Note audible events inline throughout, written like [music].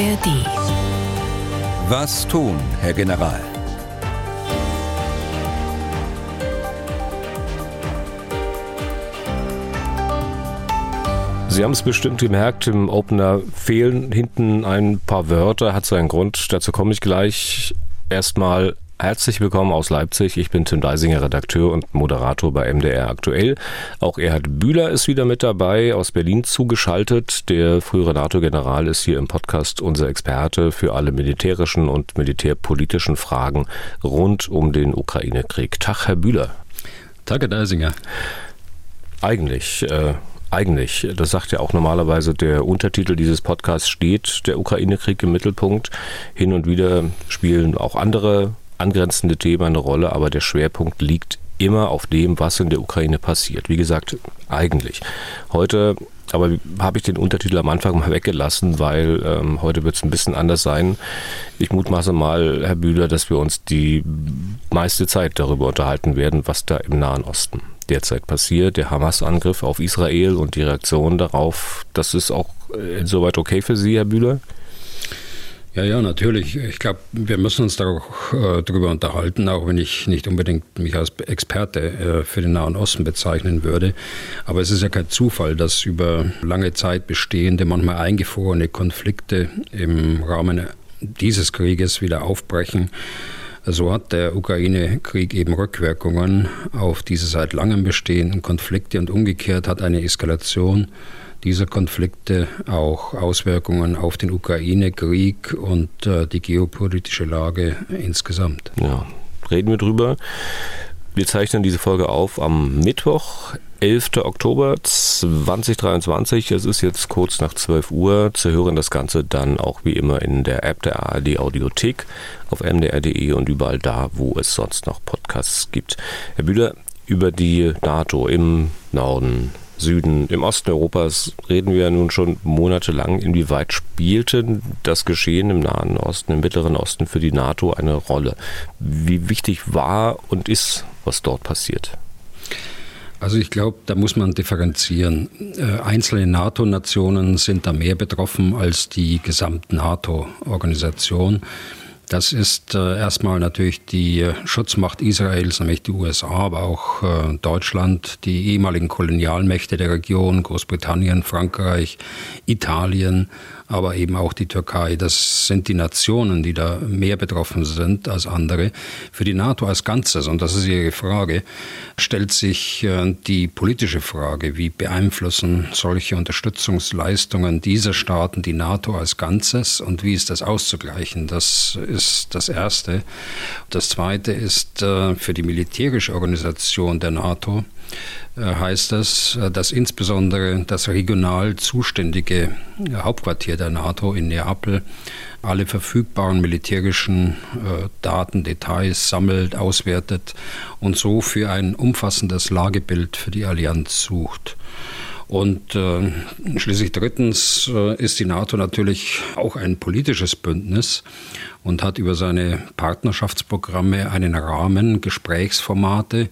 ARD. Was tun, Herr General? Sie haben es bestimmt gemerkt, im Opener fehlen hinten ein paar Wörter, hat seinen Grund. Dazu komme ich gleich. Erstmal Herzlich willkommen aus Leipzig. Ich bin Tim Deisinger, Redakteur und Moderator bei MDR aktuell. Auch Erhard Bühler ist wieder mit dabei, aus Berlin zugeschaltet. Der frühere NATO-General ist hier im Podcast unser Experte für alle militärischen und militärpolitischen Fragen rund um den Ukraine-Krieg. Tag, Herr Bühler. Tag, Herr Deisinger. Eigentlich äh, eigentlich, das sagt ja auch normalerweise der Untertitel dieses Podcasts, steht der Ukraine-Krieg im Mittelpunkt. Hin und wieder spielen auch andere angrenzende Themen eine Rolle, aber der Schwerpunkt liegt immer auf dem, was in der Ukraine passiert. Wie gesagt, eigentlich. Heute aber habe ich den Untertitel am Anfang mal weggelassen, weil ähm, heute wird es ein bisschen anders sein. Ich mutmaße mal, Herr Bühler, dass wir uns die meiste Zeit darüber unterhalten werden, was da im Nahen Osten derzeit passiert. Der Hamas-Angriff auf Israel und die Reaktion darauf, das ist auch insoweit okay für Sie, Herr Bühler? Ja, ja, natürlich. Ich glaube, wir müssen uns darüber äh, unterhalten, auch wenn ich nicht unbedingt mich als Experte äh, für den Nahen Osten bezeichnen würde. Aber es ist ja kein Zufall, dass über lange Zeit bestehende, manchmal eingefrorene Konflikte im Rahmen dieses Krieges wieder aufbrechen. So hat der Ukraine-Krieg eben Rückwirkungen auf diese seit langem bestehenden Konflikte und umgekehrt hat eine Eskalation dieser Konflikte auch Auswirkungen auf den Ukraine-Krieg und äh, die geopolitische Lage insgesamt. Ja, reden wir drüber. Wir zeichnen diese Folge auf am Mittwoch, 11. Oktober 2023. Es ist jetzt kurz nach 12 Uhr. Zu hören das Ganze dann auch wie immer in der App der ARD Audiothek auf mdr.de und überall da, wo es sonst noch Podcasts gibt. Herr Bühler, über die NATO im Norden Süden. Im Osten Europas reden wir ja nun schon monatelang. Inwieweit spielte das Geschehen im Nahen Osten, im Mittleren Osten für die NATO eine Rolle? Wie wichtig war und ist, was dort passiert? Also ich glaube, da muss man differenzieren. Äh, einzelne NATO-Nationen sind da mehr betroffen als die gesamte NATO-Organisation. Das ist äh, erstmal natürlich die äh, Schutzmacht Israels, nämlich die USA, aber auch äh, Deutschland, die ehemaligen Kolonialmächte der Region, Großbritannien, Frankreich, Italien, aber eben auch die Türkei. Das sind die Nationen, die da mehr betroffen sind als andere. Für die NATO als Ganzes, und das ist Ihre Frage, stellt sich äh, die politische Frage, wie beeinflussen solche Unterstützungsleistungen dieser Staaten die NATO als Ganzes und wie ist das auszugleichen? Das ist das Erste. Das Zweite ist äh, für die militärische Organisation der NATO, heißt das, äh, dass insbesondere das regional zuständige Hauptquartier der NATO in Neapel alle verfügbaren militärischen äh, Daten, Details sammelt, auswertet und so für ein umfassendes Lagebild für die Allianz sucht. Und äh, schließlich drittens äh, ist die NATO natürlich auch ein politisches Bündnis und hat über seine Partnerschaftsprogramme einen Rahmen, Gesprächsformate, äh,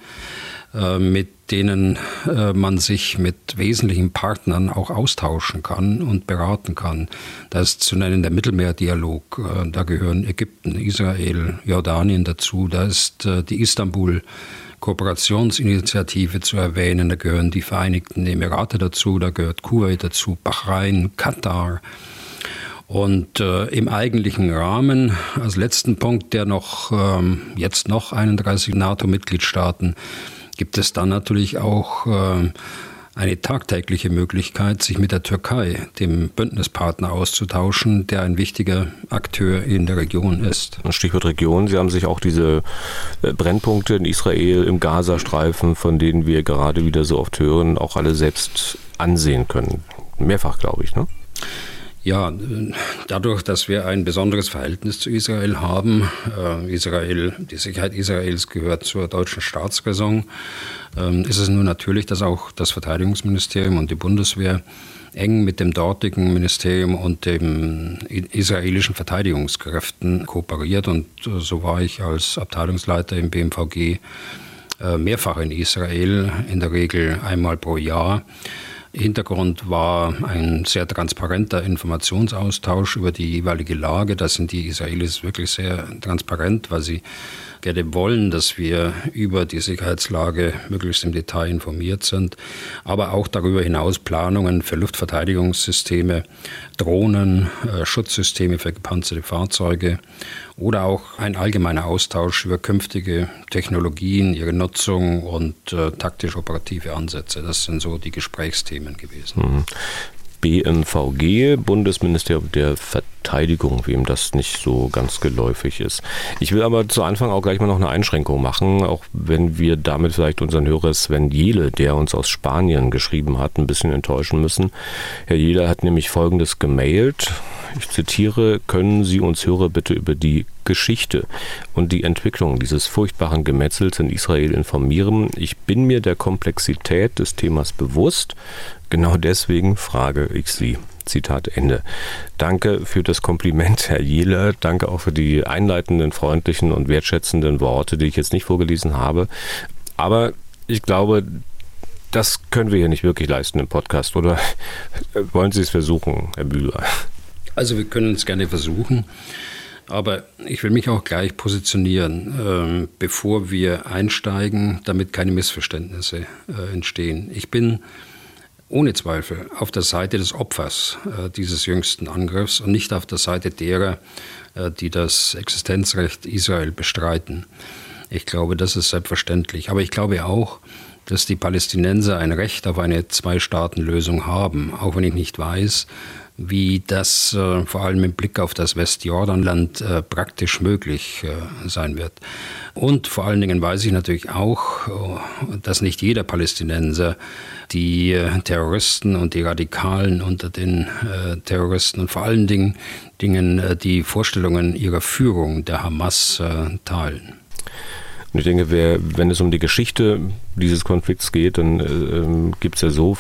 mit denen äh, man sich mit wesentlichen Partnern auch austauschen kann und beraten kann. Das ist zu nennen der Mittelmeerdialog. Äh, da gehören Ägypten, Israel, Jordanien dazu. Da ist die Istanbul Kooperationsinitiative zu erwähnen. Da gehören die Vereinigten Emirate dazu, da gehört Kuwait dazu, Bahrain, Katar. Und äh, im eigentlichen Rahmen, als letzten Punkt, der noch ähm, jetzt noch 31 NATO-Mitgliedstaaten gibt es dann natürlich auch äh, eine tagtägliche Möglichkeit, sich mit der Türkei, dem Bündnispartner, auszutauschen, der ein wichtiger Akteur in der Region ist. Stichwort Region. Sie haben sich auch diese äh, Brennpunkte in Israel, im Gazastreifen, von denen wir gerade wieder so oft hören, auch alle selbst ansehen können. Mehrfach, glaube ich, ne? Ja, dadurch, dass wir ein besonderes Verhältnis zu Israel haben, äh, Israel, die Sicherheit Israels gehört zur deutschen Staatsräson, äh, ist es nur natürlich, dass auch das Verteidigungsministerium und die Bundeswehr eng mit dem dortigen Ministerium und den israelischen Verteidigungskräften kooperiert. Und äh, so war ich als Abteilungsleiter im BMVG äh, mehrfach in Israel, in der Regel einmal pro Jahr. Hintergrund war ein sehr transparenter Informationsaustausch über die jeweilige Lage. Da sind die Israelis wirklich sehr transparent, weil sie gerne wollen, dass wir über die Sicherheitslage möglichst im Detail informiert sind, aber auch darüber hinaus Planungen für Luftverteidigungssysteme, Drohnen, äh, Schutzsysteme für gepanzerte Fahrzeuge oder auch ein allgemeiner Austausch über künftige Technologien, ihre Nutzung und äh, taktisch-operative Ansätze. Das sind so die Gesprächsthemen gewesen. Mhm. BMVG, Bundesministerium der Verteidigung, wem das nicht so ganz geläufig ist. Ich will aber zu Anfang auch gleich mal noch eine Einschränkung machen, auch wenn wir damit vielleicht unseren Hörer Sven Jele, der uns aus Spanien geschrieben hat, ein bisschen enttäuschen müssen. Herr Jele hat nämlich Folgendes gemailt. Ich zitiere, können Sie uns Hörer bitte über die Geschichte und die Entwicklung dieses furchtbaren Gemetzels in Israel informieren? Ich bin mir der Komplexität des Themas bewusst. Genau deswegen frage ich Sie. Zitat Ende. Danke für das Kompliment, Herr Jehler. Danke auch für die einleitenden, freundlichen und wertschätzenden Worte, die ich jetzt nicht vorgelesen habe. Aber ich glaube, das können wir hier nicht wirklich leisten im Podcast, oder [laughs] wollen Sie es versuchen, Herr Bühler? Also wir können es gerne versuchen. Aber ich will mich auch gleich positionieren, ähm, bevor wir einsteigen, damit keine Missverständnisse äh, entstehen. Ich bin ohne Zweifel auf der Seite des Opfers äh, dieses jüngsten Angriffs und nicht auf der Seite derer, äh, die das Existenzrecht Israel bestreiten. Ich glaube, das ist selbstverständlich. Aber ich glaube auch, dass die Palästinenser ein Recht auf eine Zwei-Staaten-Lösung haben, auch wenn ich nicht weiß, wie das äh, vor allem im Blick auf das Westjordanland äh, praktisch möglich äh, sein wird. Und vor allen Dingen weiß ich natürlich auch, äh, dass nicht jeder Palästinenser die äh, Terroristen und die Radikalen unter den äh, Terroristen und vor allen Dingen, Dingen die Vorstellungen ihrer Führung der Hamas teilen. Ich denke, wer, wenn es um die Geschichte dieses Konflikts geht, dann äh, gibt es ja so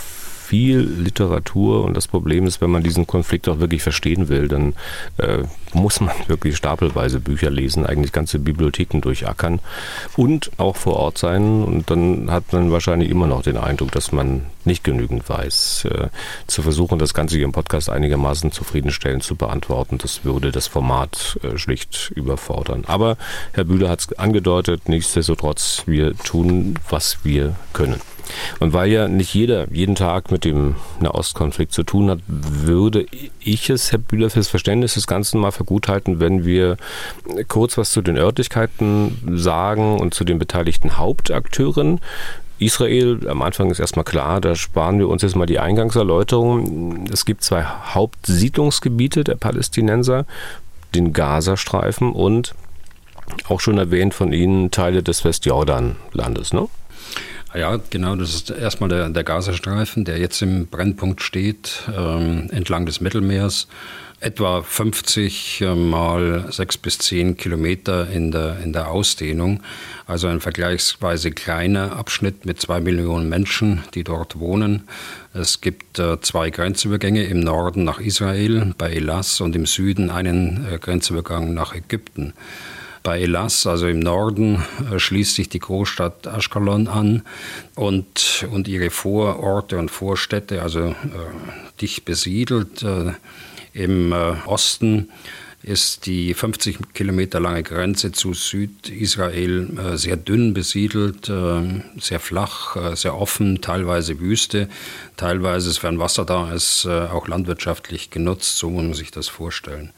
viel Literatur und das Problem ist, wenn man diesen Konflikt auch wirklich verstehen will, dann äh, muss man [laughs] wirklich stapelweise Bücher lesen, eigentlich ganze Bibliotheken durchackern und auch vor Ort sein und dann hat man wahrscheinlich immer noch den Eindruck, dass man nicht genügend weiß. Äh, zu versuchen, das Ganze hier im Podcast einigermaßen zufriedenstellend zu beantworten, das würde das Format äh, schlicht überfordern. Aber Herr Bühler hat es angedeutet, nichtsdestotrotz, wir tun, was wir können. Und weil ja nicht jeder jeden Tag mit dem Nahostkonflikt zu tun hat, würde ich es, Herr Bühler, fürs Verständnis des Ganzen mal für gut halten, wenn wir kurz was zu den Örtlichkeiten sagen und zu den beteiligten Hauptakteuren. Israel, am Anfang ist erstmal klar, da sparen wir uns jetzt mal die Eingangserläuterung. Es gibt zwei Hauptsiedlungsgebiete der Palästinenser, den Gazastreifen und auch schon erwähnt von Ihnen Teile des Westjordanlandes, ne? Ja, genau, das ist erstmal der, der Gazastreifen, der jetzt im Brennpunkt steht, ähm, entlang des Mittelmeers. Etwa 50 äh, mal 6 bis 10 Kilometer in der, in der Ausdehnung. Also ein vergleichsweise kleiner Abschnitt mit zwei Millionen Menschen, die dort wohnen. Es gibt äh, zwei Grenzübergänge im Norden nach Israel, bei Elas, und im Süden einen äh, Grenzübergang nach Ägypten. Bei Elas, also im Norden, äh, schließt sich die Großstadt Ashkelon an und, und ihre Vororte und Vorstädte, also äh, dicht besiedelt. Äh, Im äh, Osten ist die 50 Kilometer lange Grenze zu Südisrael äh, sehr dünn besiedelt, äh, sehr flach, äh, sehr offen, teilweise Wüste, teilweise, sofern Wasser da ist, äh, auch landwirtschaftlich genutzt. So muss man sich das vorstellen.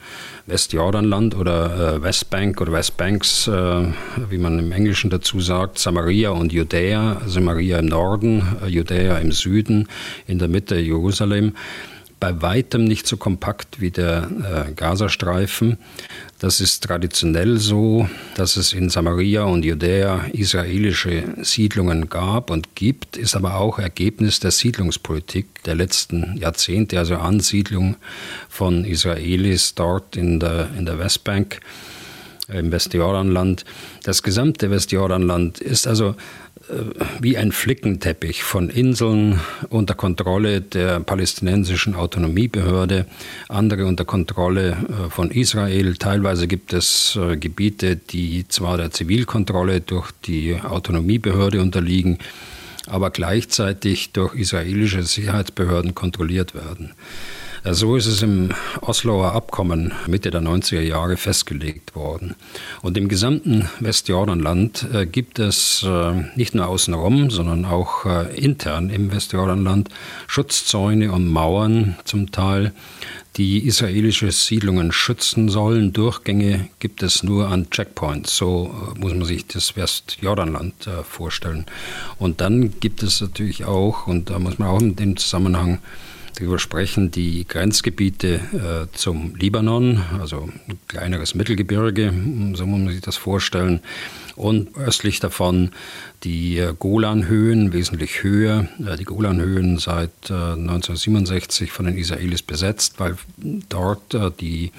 Westjordanland oder äh, Westbank oder Westbanks, äh, wie man im Englischen dazu sagt, Samaria und Judäa, Samaria im Norden, Judäa im Süden, in der Mitte Jerusalem bei weitem nicht so kompakt wie der äh, Gazastreifen. Das ist traditionell so, dass es in Samaria und Judäa israelische Siedlungen gab und gibt, ist aber auch Ergebnis der Siedlungspolitik der letzten Jahrzehnte, also Ansiedlung von Israelis dort in der, in der Westbank, im Westjordanland. Das gesamte Westjordanland ist also äh, wie ein Flickenteppich von Inseln unter Kontrolle der palästinensischen Autonomiebehörde, andere unter Kontrolle äh, von Israel. Teilweise gibt es äh, Gebiete, die zwar der Zivilkontrolle durch die Autonomiebehörde unterliegen, aber gleichzeitig durch israelische Sicherheitsbehörden kontrolliert werden. So ist es im Osloer Abkommen Mitte der 90er Jahre festgelegt worden. Und im gesamten Westjordanland äh, gibt es äh, nicht nur außenrum, sondern auch äh, intern im Westjordanland Schutzzäune und Mauern zum Teil, die israelische Siedlungen schützen sollen. Durchgänge gibt es nur an Checkpoints. So muss man sich das Westjordanland vorstellen. Und dann gibt es natürlich auch, und da muss man auch in dem Zusammenhang darüber sprechen, die Grenzgebiete äh, zum Libanon, also ein kleineres Mittelgebirge, so muss man sich das vorstellen, und östlich davon die äh, Golanhöhen, wesentlich höher. Äh, die Golanhöhen seit äh, 1967 von den Israelis besetzt, weil dort die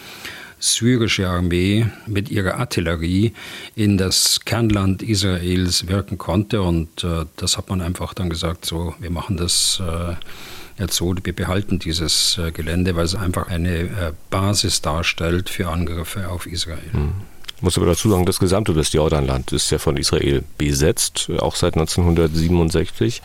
syrische Armee mit ihrer Artillerie in das Kernland Israels wirken konnte. Und das hat man einfach dann gesagt, so, wir machen das äh, so, wir behalten dieses äh, Gelände, weil es einfach eine äh, Basis darstellt für Angriffe auf Israel. Mhm. Ich muss aber dazu sagen, das gesamte Westjordanland ist ja von Israel besetzt, auch seit 1967.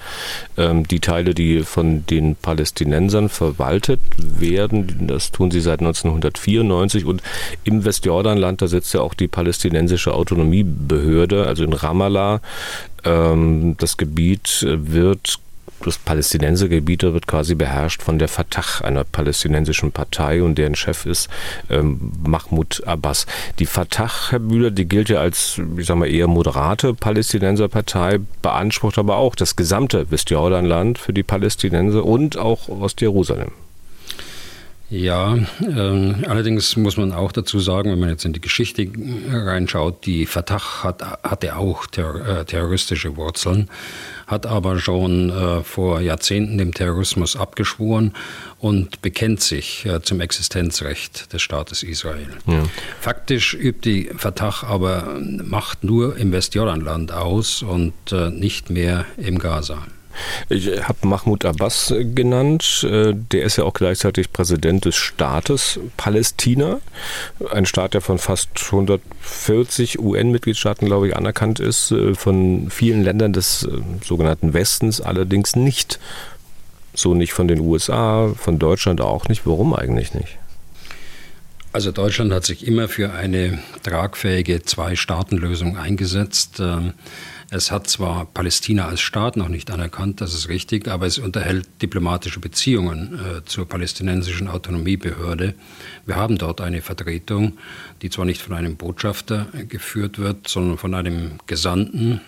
Ähm, die Teile, die von den Palästinensern verwaltet werden, das tun sie seit 1994. Und im Westjordanland, da sitzt ja auch die palästinensische Autonomiebehörde, also in Ramallah. Ähm, das Gebiet wird das Palästinensergebiet wird quasi beherrscht von der Fatah, einer palästinensischen Partei und deren Chef ist ähm, Mahmoud Abbas. Die Fatah, Herr Bühler, die gilt ja als, ich sag mal, eher moderate Palästinenserpartei, beansprucht aber auch das gesamte Westjordanland für die Palästinenser und auch Ostjerusalem. Ja, äh, allerdings muss man auch dazu sagen, wenn man jetzt in die Geschichte reinschaut, die Fatah hat, hatte auch ter, äh, terroristische Wurzeln, hat aber schon äh, vor Jahrzehnten dem Terrorismus abgeschworen und bekennt sich äh, zum Existenzrecht des Staates Israel. Ja. Faktisch übt die Fatah aber Macht nur im Westjordanland aus und äh, nicht mehr im Gaza. Ich habe Mahmoud Abbas genannt. Äh, der ist ja auch gleichzeitig Präsident des Staates Palästina. Ein Staat, der von fast 140 UN-Mitgliedstaaten, glaube ich, anerkannt ist. Äh, von vielen Ländern des äh, sogenannten Westens allerdings nicht. So nicht von den USA, von Deutschland auch nicht. Warum eigentlich nicht? Also Deutschland hat sich immer für eine tragfähige Zwei-Staaten-Lösung eingesetzt. Es hat zwar Palästina als Staat noch nicht anerkannt, das ist richtig, aber es unterhält diplomatische Beziehungen äh, zur palästinensischen Autonomiebehörde. Wir haben dort eine Vertretung, die zwar nicht von einem Botschafter äh, geführt wird, sondern von einem Gesandten.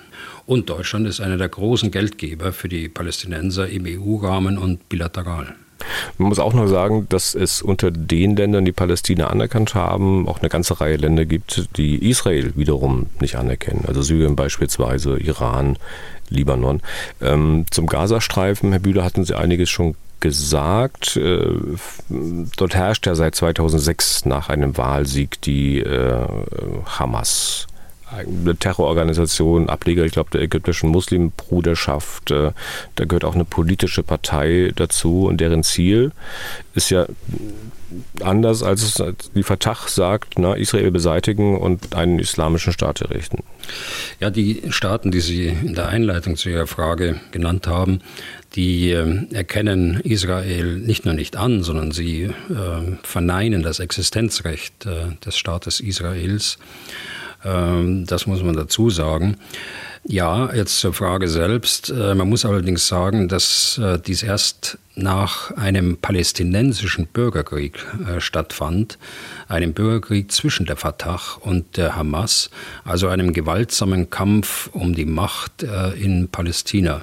Und Deutschland ist einer der großen Geldgeber für die Palästinenser im EU-Rahmen und bilateral. Man muss auch noch sagen, dass es unter den Ländern, die Palästina anerkannt haben, auch eine ganze Reihe Länder gibt, die Israel wiederum nicht anerkennen. Also Syrien beispielsweise, Iran, Libanon. Ähm, zum Gazastreifen, Herr Bühler, hatten Sie einiges schon gesagt. Äh, dort herrscht ja seit 2006 nach einem Wahlsieg die äh, Hamas eine Terrororganisation, Ableger, ich glaube, der ägyptischen Muslimbruderschaft. Äh, da gehört auch eine politische Partei dazu und deren Ziel ist ja anders, als es die Fatah sagt, na, Israel beseitigen und einen islamischen Staat errichten. Ja, die Staaten, die Sie in der Einleitung zu Ihrer Frage genannt haben, die äh, erkennen Israel nicht nur nicht an, sondern sie äh, verneinen das Existenzrecht äh, des Staates Israels. Ähm, das muss man dazu sagen. Ja, jetzt zur Frage selbst. Äh, man muss allerdings sagen, dass äh, dies erst nach einem palästinensischen Bürgerkrieg äh, stattfand, einem Bürgerkrieg zwischen der Fatah und der Hamas, also einem gewaltsamen Kampf um die Macht äh, in Palästina.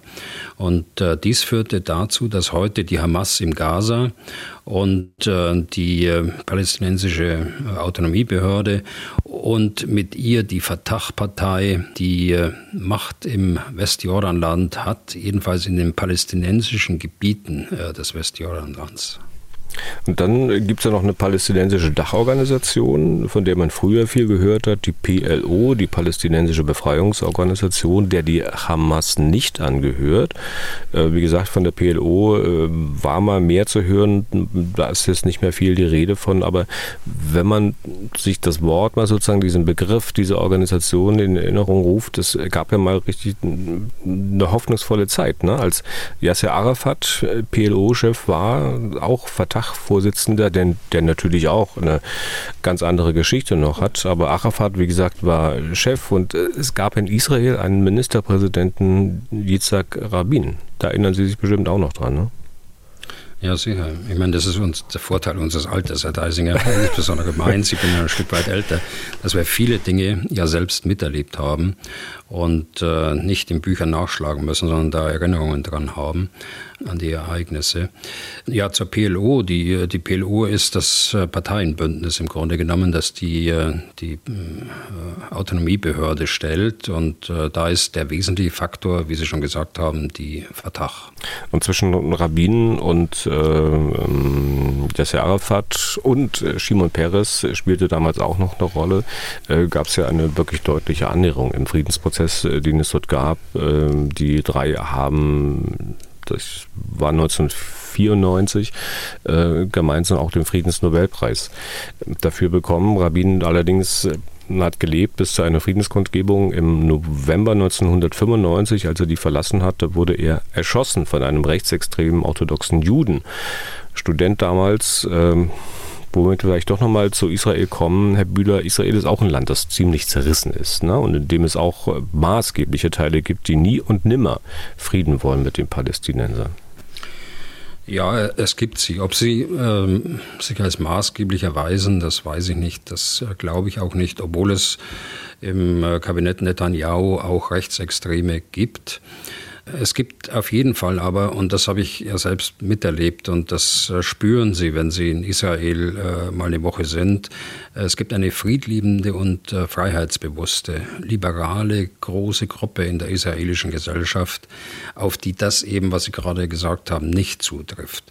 Und äh, dies führte dazu, dass heute die Hamas im Gaza und äh, die äh, palästinensische äh, Autonomiebehörde und mit ihr die Fatah-Partei die Macht im Westjordanland hat, jedenfalls in den palästinensischen Gebieten des Westjordanlands. Und dann gibt es ja noch eine palästinensische Dachorganisation, von der man früher viel gehört hat, die PLO, die Palästinensische Befreiungsorganisation, der die Hamas nicht angehört. Äh, wie gesagt, von der PLO äh, war mal mehr zu hören, da ist jetzt nicht mehr viel die Rede von, aber wenn man sich das Wort mal sozusagen, diesen Begriff, diese Organisation in Erinnerung ruft, es gab ja mal richtig eine hoffnungsvolle Zeit, ne? als Yasser Arafat äh, PLO-Chef war, auch Verteidiger Fachvorsitzender, der, der natürlich auch eine ganz andere Geschichte noch hat. Aber Arafat, wie gesagt, war Chef und äh, es gab in Israel einen Ministerpräsidenten, Yitzhak Rabin. Da erinnern Sie sich bestimmt auch noch dran, ne? Ja, sicher. Ich meine, das ist uns der Vorteil unseres Alters, Herr Deisinger, insbesondere meins. Ich bin ja ein Stück weit älter, dass wir viele Dinge ja selbst miterlebt haben und äh, nicht in Büchern nachschlagen müssen, sondern da Erinnerungen dran haben an die Ereignisse. Ja, zur PLO. Die, die PLO ist das äh, Parteienbündnis im Grunde genommen, das die, äh, die äh, Autonomiebehörde stellt. Und da ist der wesentliche Faktor, wie Sie schon gesagt haben, die Fatah. Und zwischen Rabbinen und äh, Yasser Arafat und Shimon Peres spielte damals auch noch eine Rolle. Äh, Gab es ja eine wirklich deutliche Annäherung im Friedensprozess, den es dort gab. Äh, die drei haben das war 1994, äh, gemeinsam auch den Friedensnobelpreis dafür bekommen. Rabin allerdings äh, hat gelebt bis zu einer Friedenskundgebung im November 1995. Als er die verlassen hatte, wurde er erschossen von einem rechtsextremen orthodoxen Juden. Student damals. Ähm, womit wir vielleicht doch nochmal zu Israel kommen, Herr Bühler, Israel ist auch ein Land, das ziemlich zerrissen ist ne? und in dem es auch äh, maßgebliche Teile gibt, die nie und nimmer Frieden wollen mit den Palästinensern. Ja, es gibt sie. Ob sie ähm, sich als maßgeblich erweisen, das weiß ich nicht. Das äh, glaube ich auch nicht, obwohl es im äh, Kabinett Netanyahu auch Rechtsextreme gibt. Es gibt auf jeden Fall aber, und das habe ich ja selbst miterlebt und das äh, spüren Sie, wenn Sie in Israel äh, mal eine Woche sind, äh, es gibt eine friedliebende und äh, freiheitsbewusste, liberale, große Gruppe in der israelischen Gesellschaft, auf die das eben, was Sie gerade gesagt haben, nicht zutrifft.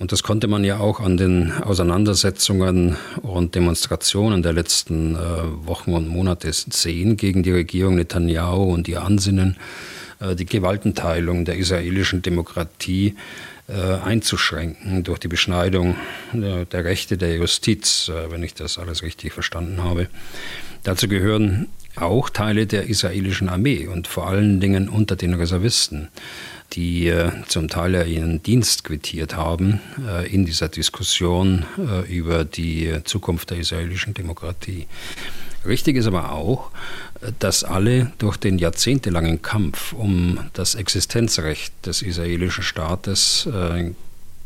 Und das konnte man ja auch an den Auseinandersetzungen und Demonstrationen der letzten äh, Wochen und Monate sehen gegen die Regierung Netanyahu und ihr Ansinnen die Gewaltenteilung der israelischen Demokratie äh, einzuschränken durch die Beschneidung der Rechte der Justiz, äh, wenn ich das alles richtig verstanden habe. Dazu gehören auch Teile der israelischen Armee und vor allen Dingen unter den Reservisten, die zum Teil ihren Dienst quittiert haben in dieser Diskussion über die Zukunft der israelischen Demokratie. Richtig ist aber auch, dass alle durch den jahrzehntelangen Kampf um das Existenzrecht des israelischen Staates äh,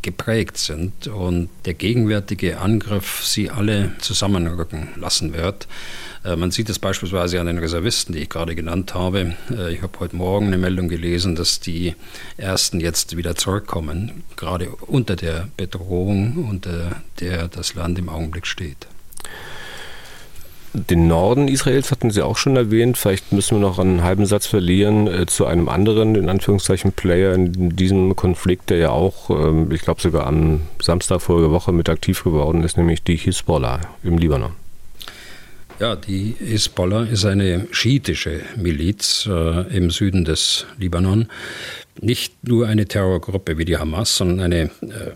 geprägt sind und der gegenwärtige Angriff sie alle zusammenrücken lassen wird. Äh, man sieht es beispielsweise an den Reservisten, die ich gerade genannt habe. Äh, ich habe heute Morgen eine Meldung gelesen, dass die ersten jetzt wieder zurückkommen, gerade unter der Bedrohung, unter der das Land im Augenblick steht. Den Norden Israels hatten Sie auch schon erwähnt. Vielleicht müssen wir noch einen halben Satz verlieren äh, zu einem anderen, in Anführungszeichen, Player in diesem Konflikt, der ja auch, äh, ich glaube sogar am Samstag vorige Woche mit aktiv geworden ist, nämlich die Hisbollah im Libanon. Ja, die Hisbollah ist eine schiitische Miliz äh, im Süden des Libanon. Nicht nur eine Terrorgruppe wie die Hamas, sondern eine äh,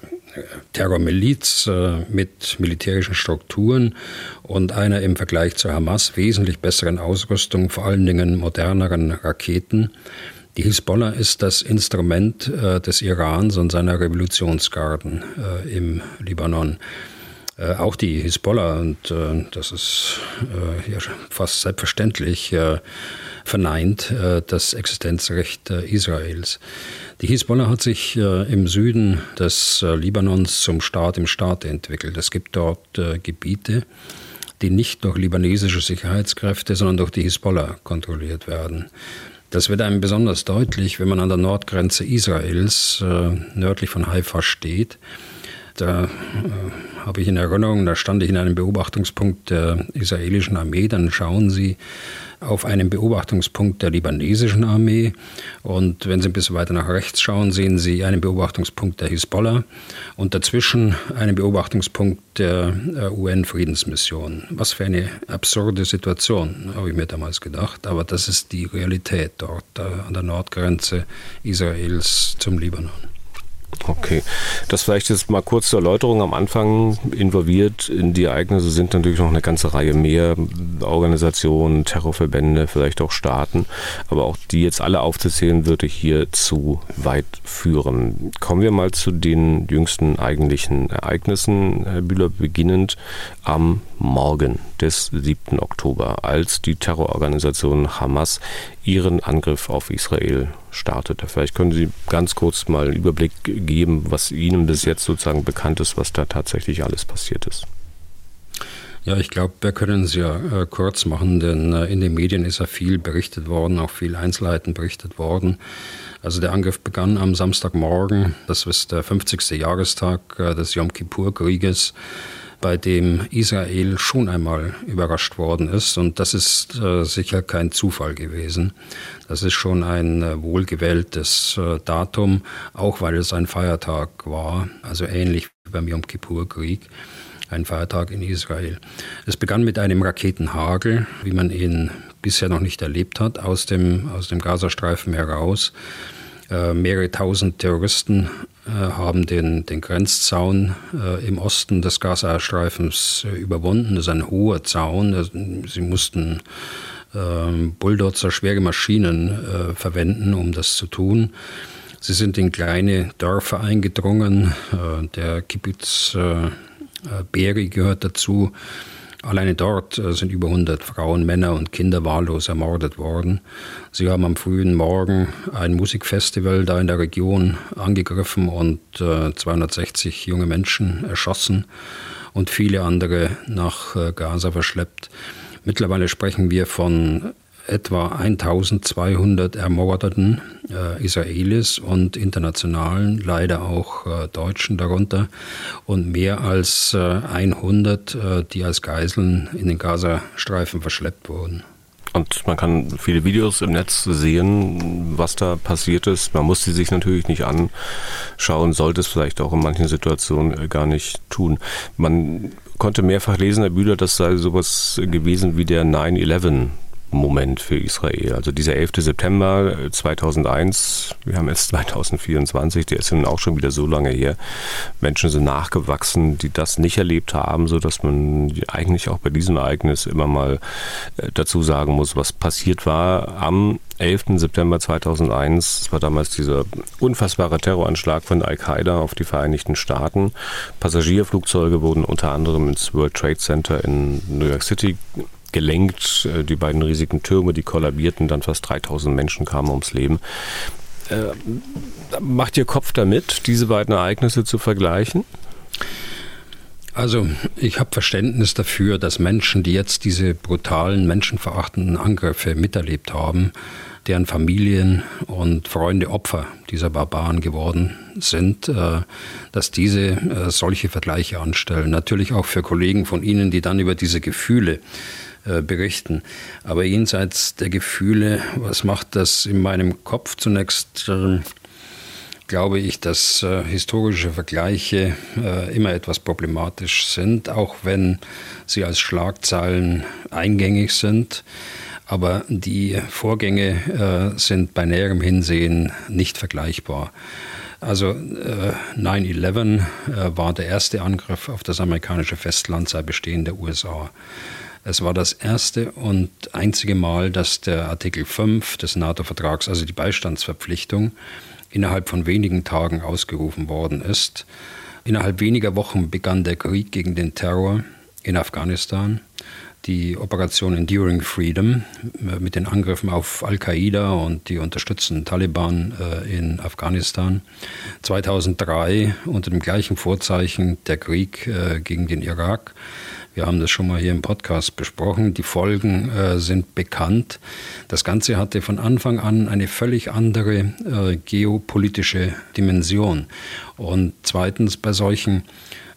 Terrormiliz äh, mit militärischen Strukturen und einer im Vergleich zur Hamas wesentlich besseren Ausrüstung, vor allen Dingen moderneren Raketen. Die Hisbollah ist das Instrument äh, des Irans und seiner Revolutionsgarden äh, im Libanon. Äh, auch die Hisbollah, und äh, das ist äh, ja fast selbstverständlich, äh, verneint äh, das Existenzrecht Israels. Die Hisbollah hat sich im Süden des Libanons zum Staat im Staat entwickelt. Es gibt dort Gebiete, die nicht durch libanesische Sicherheitskräfte, sondern durch die Hisbollah kontrolliert werden. Das wird einem besonders deutlich, wenn man an der Nordgrenze Israels nördlich von Haifa steht Da äh, habe ich in Erinnerung, da stand ich in einem Beobachtungspunkt der israelischen Armee. Dann schauen Sie auf einen Beobachtungspunkt der libanesischen Armee. Und wenn Sie ein bisschen weiter nach rechts schauen, sehen Sie einen Beobachtungspunkt der Hisbollah und dazwischen einen Beobachtungspunkt der äh, UN-Friedensmission. Was für eine absurde Situation, habe ich mir damals gedacht. Aber das ist die Realität dort äh, an der Nordgrenze Israels zum Libanon. Okay, das vielleicht jetzt mal kurz zur Erläuterung. Am Anfang involviert in die Ereignisse sind natürlich noch eine ganze Reihe mehr Organisationen, Terrorverbände, vielleicht auch Staaten. Aber auch die jetzt alle aufzuzählen, würde hier zu weit führen. Kommen wir mal zu den jüngsten eigentlichen Ereignissen, Herr Bühler, beginnend am Morgen des 7. Oktober, als die Terrororganisation Hamas ihren Angriff auf Israel startete. Vielleicht können Sie ganz kurz mal einen Überblick geben, was Ihnen bis jetzt sozusagen bekannt ist, was da tatsächlich alles passiert ist. Ja, ich glaube, wir können es ja äh, kurz machen, denn äh, in den Medien ist ja viel berichtet worden, auch viel Einzelheiten berichtet worden. Also der Angriff begann am Samstagmorgen, das ist der 50. Jahrestag äh, des Yom Kippur-Krieges bei dem Israel schon einmal überrascht worden ist. Und das ist äh, sicher kein Zufall gewesen. Das ist schon ein äh, wohlgewähltes äh, Datum, auch weil es ein Feiertag war, also ähnlich wie beim Yom Kippur-Krieg ein Feiertag in Israel. Es begann mit einem Raketenhagel, wie man ihn bisher noch nicht erlebt hat, aus dem, aus dem Gazastreifen heraus. Äh, mehrere tausend Terroristen haben den, den Grenzzaun äh, im Osten des Gazastreifens äh, überwunden. Das ist ein hoher Zaun. Sie mussten ähm, Bulldozer, schwere Maschinen äh, verwenden, um das zu tun. Sie sind in kleine Dörfer eingedrungen. Äh, der Kibbutz äh, Beri gehört dazu. Alleine dort äh, sind über 100 Frauen, Männer und Kinder wahllos ermordet worden. Sie haben am frühen Morgen ein Musikfestival da in der Region angegriffen und 260 äh, junge Menschen erschossen und viele andere nach äh, Gaza verschleppt. Mittlerweile sprechen wir von etwa 1200 ermordeten äh, Israelis und internationalen, leider auch äh, Deutschen darunter und mehr als äh, 100, äh, die als Geiseln in den Gazastreifen verschleppt wurden. Und man kann viele Videos im Netz sehen, was da passiert ist. Man muss sie sich natürlich nicht anschauen, sollte es vielleicht auch in manchen Situationen äh, gar nicht tun. Man konnte mehrfach lesen, Herr Bühler, das sei sowas gewesen wie der 9-11 Moment für Israel. Also dieser 11. September 2001, wir haben jetzt 2024, [laughs] der ist nun auch schon wieder so lange her. Menschen sind nachgewachsen, die das nicht erlebt haben, sodass man eigentlich auch bei diesem Ereignis immer mal äh, dazu sagen muss, was passiert war am 11. September 2001. Das war damals dieser unfassbare Terroranschlag von Al-Qaida auf die Vereinigten Staaten. Passagierflugzeuge wurden unter anderem ins World Trade Center in New York City gelenkt. Äh, die beiden riesigen Türme, die kollabierten, dann fast 3000 Menschen kamen ums Leben. Äh, macht Ihr Kopf damit, diese beiden Ereignisse zu vergleichen? Also ich habe Verständnis dafür, dass Menschen, die jetzt diese brutalen, menschenverachtenden Angriffe miterlebt haben, deren Familien und Freunde Opfer dieser Barbaren geworden sind, äh, dass diese äh, solche Vergleiche anstellen. Natürlich auch für Kollegen von Ihnen, die dann über diese Gefühle äh, berichten. Aber jenseits der Gefühle, was macht das in meinem Kopf zunächst? Äh, glaube ich, dass äh, historische Vergleiche äh, immer etwas problematisch sind, auch wenn sie als Schlagzeilen eingängig sind. Aber die Vorgänge äh, sind bei näherem Hinsehen nicht vergleichbar. Also 9-11 war der erste Angriff auf das amerikanische Festland seit Bestehen der USA. Es war das erste und einzige Mal, dass der Artikel 5 des NATO-Vertrags, also die Beistandsverpflichtung, innerhalb von wenigen Tagen ausgerufen worden ist. Innerhalb weniger Wochen begann der Krieg gegen den Terror in Afghanistan. die Operation Enduring Freedom äh, mit den Angriffen auf Al-Qaida und die unterstützten Taliban äh, in Afghanistan. 2003 unter dem gleichen Vorzeichen der Krieg äh, gegen den Irak. Wir haben das schon mal hier im Podcast besprochen. Die Folgen äh, sind bekannt. Das Ganze hatte von Anfang an eine völlig andere äh, geopolitische Dimension. Und zweitens, bei solchen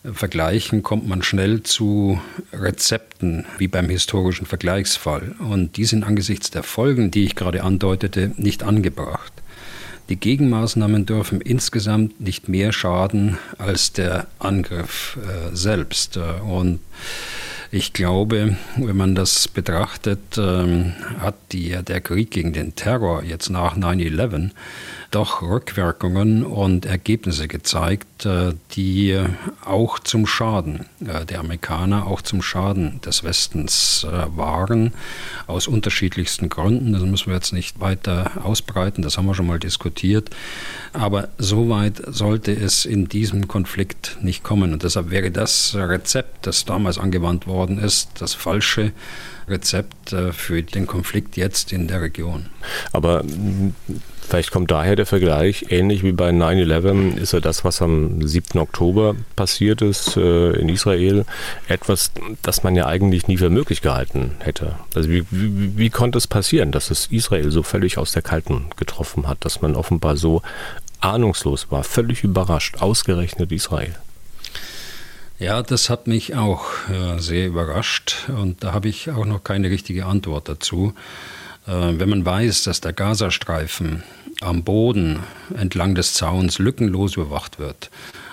Vergleichen kommt man schnell zu Rezepten, wie beim historischen Vergleichsfall. Und die sind angesichts der Folgen, die ich gerade andeutete, nicht angebracht. Die Gegenmaßnahmen dürfen insgesamt nicht mehr schaden als der Angriff äh, selbst. Und ich glaube, wenn man das betrachtet, ähm, hat die, der Krieg gegen den Terror jetzt nach 9-11 doch Rückwirkungen und Ergebnisse gezeigt, äh, die auch zum Schaden äh, der Amerikaner, auch zum Schaden des Westens äh, waren, aus unterschiedlichsten Gründen. Das müssen wir jetzt nicht weiter ausbreiten, das haben wir schon mal diskutiert. Aber so weit sollte es in diesem Konflikt nicht kommen. Und deshalb wäre das Rezept, das damals angewandt worden ist, das falsche Rezept für den Konflikt jetzt in der Region. Aber Vielleicht kommt daher der Vergleich, ähnlich wie bei 9-11 ist ja das, was am 7. Oktober passiert ist äh, in Israel, etwas, das man ja eigentlich nie für möglich gehalten hätte. Also wie, wie, wie konnte es passieren, dass es Israel so völlig aus der Kalten getroffen hat, dass man offenbar so ahnungslos war, völlig überrascht, ausgerechnet Israel? Ja, das hat mich auch äh, sehr überrascht und da habe ich auch noch keine richtige Antwort dazu. Äh, wenn man weiß, dass der Gazastreifen am Boden entlang des Zauns lückenlos überwacht wird,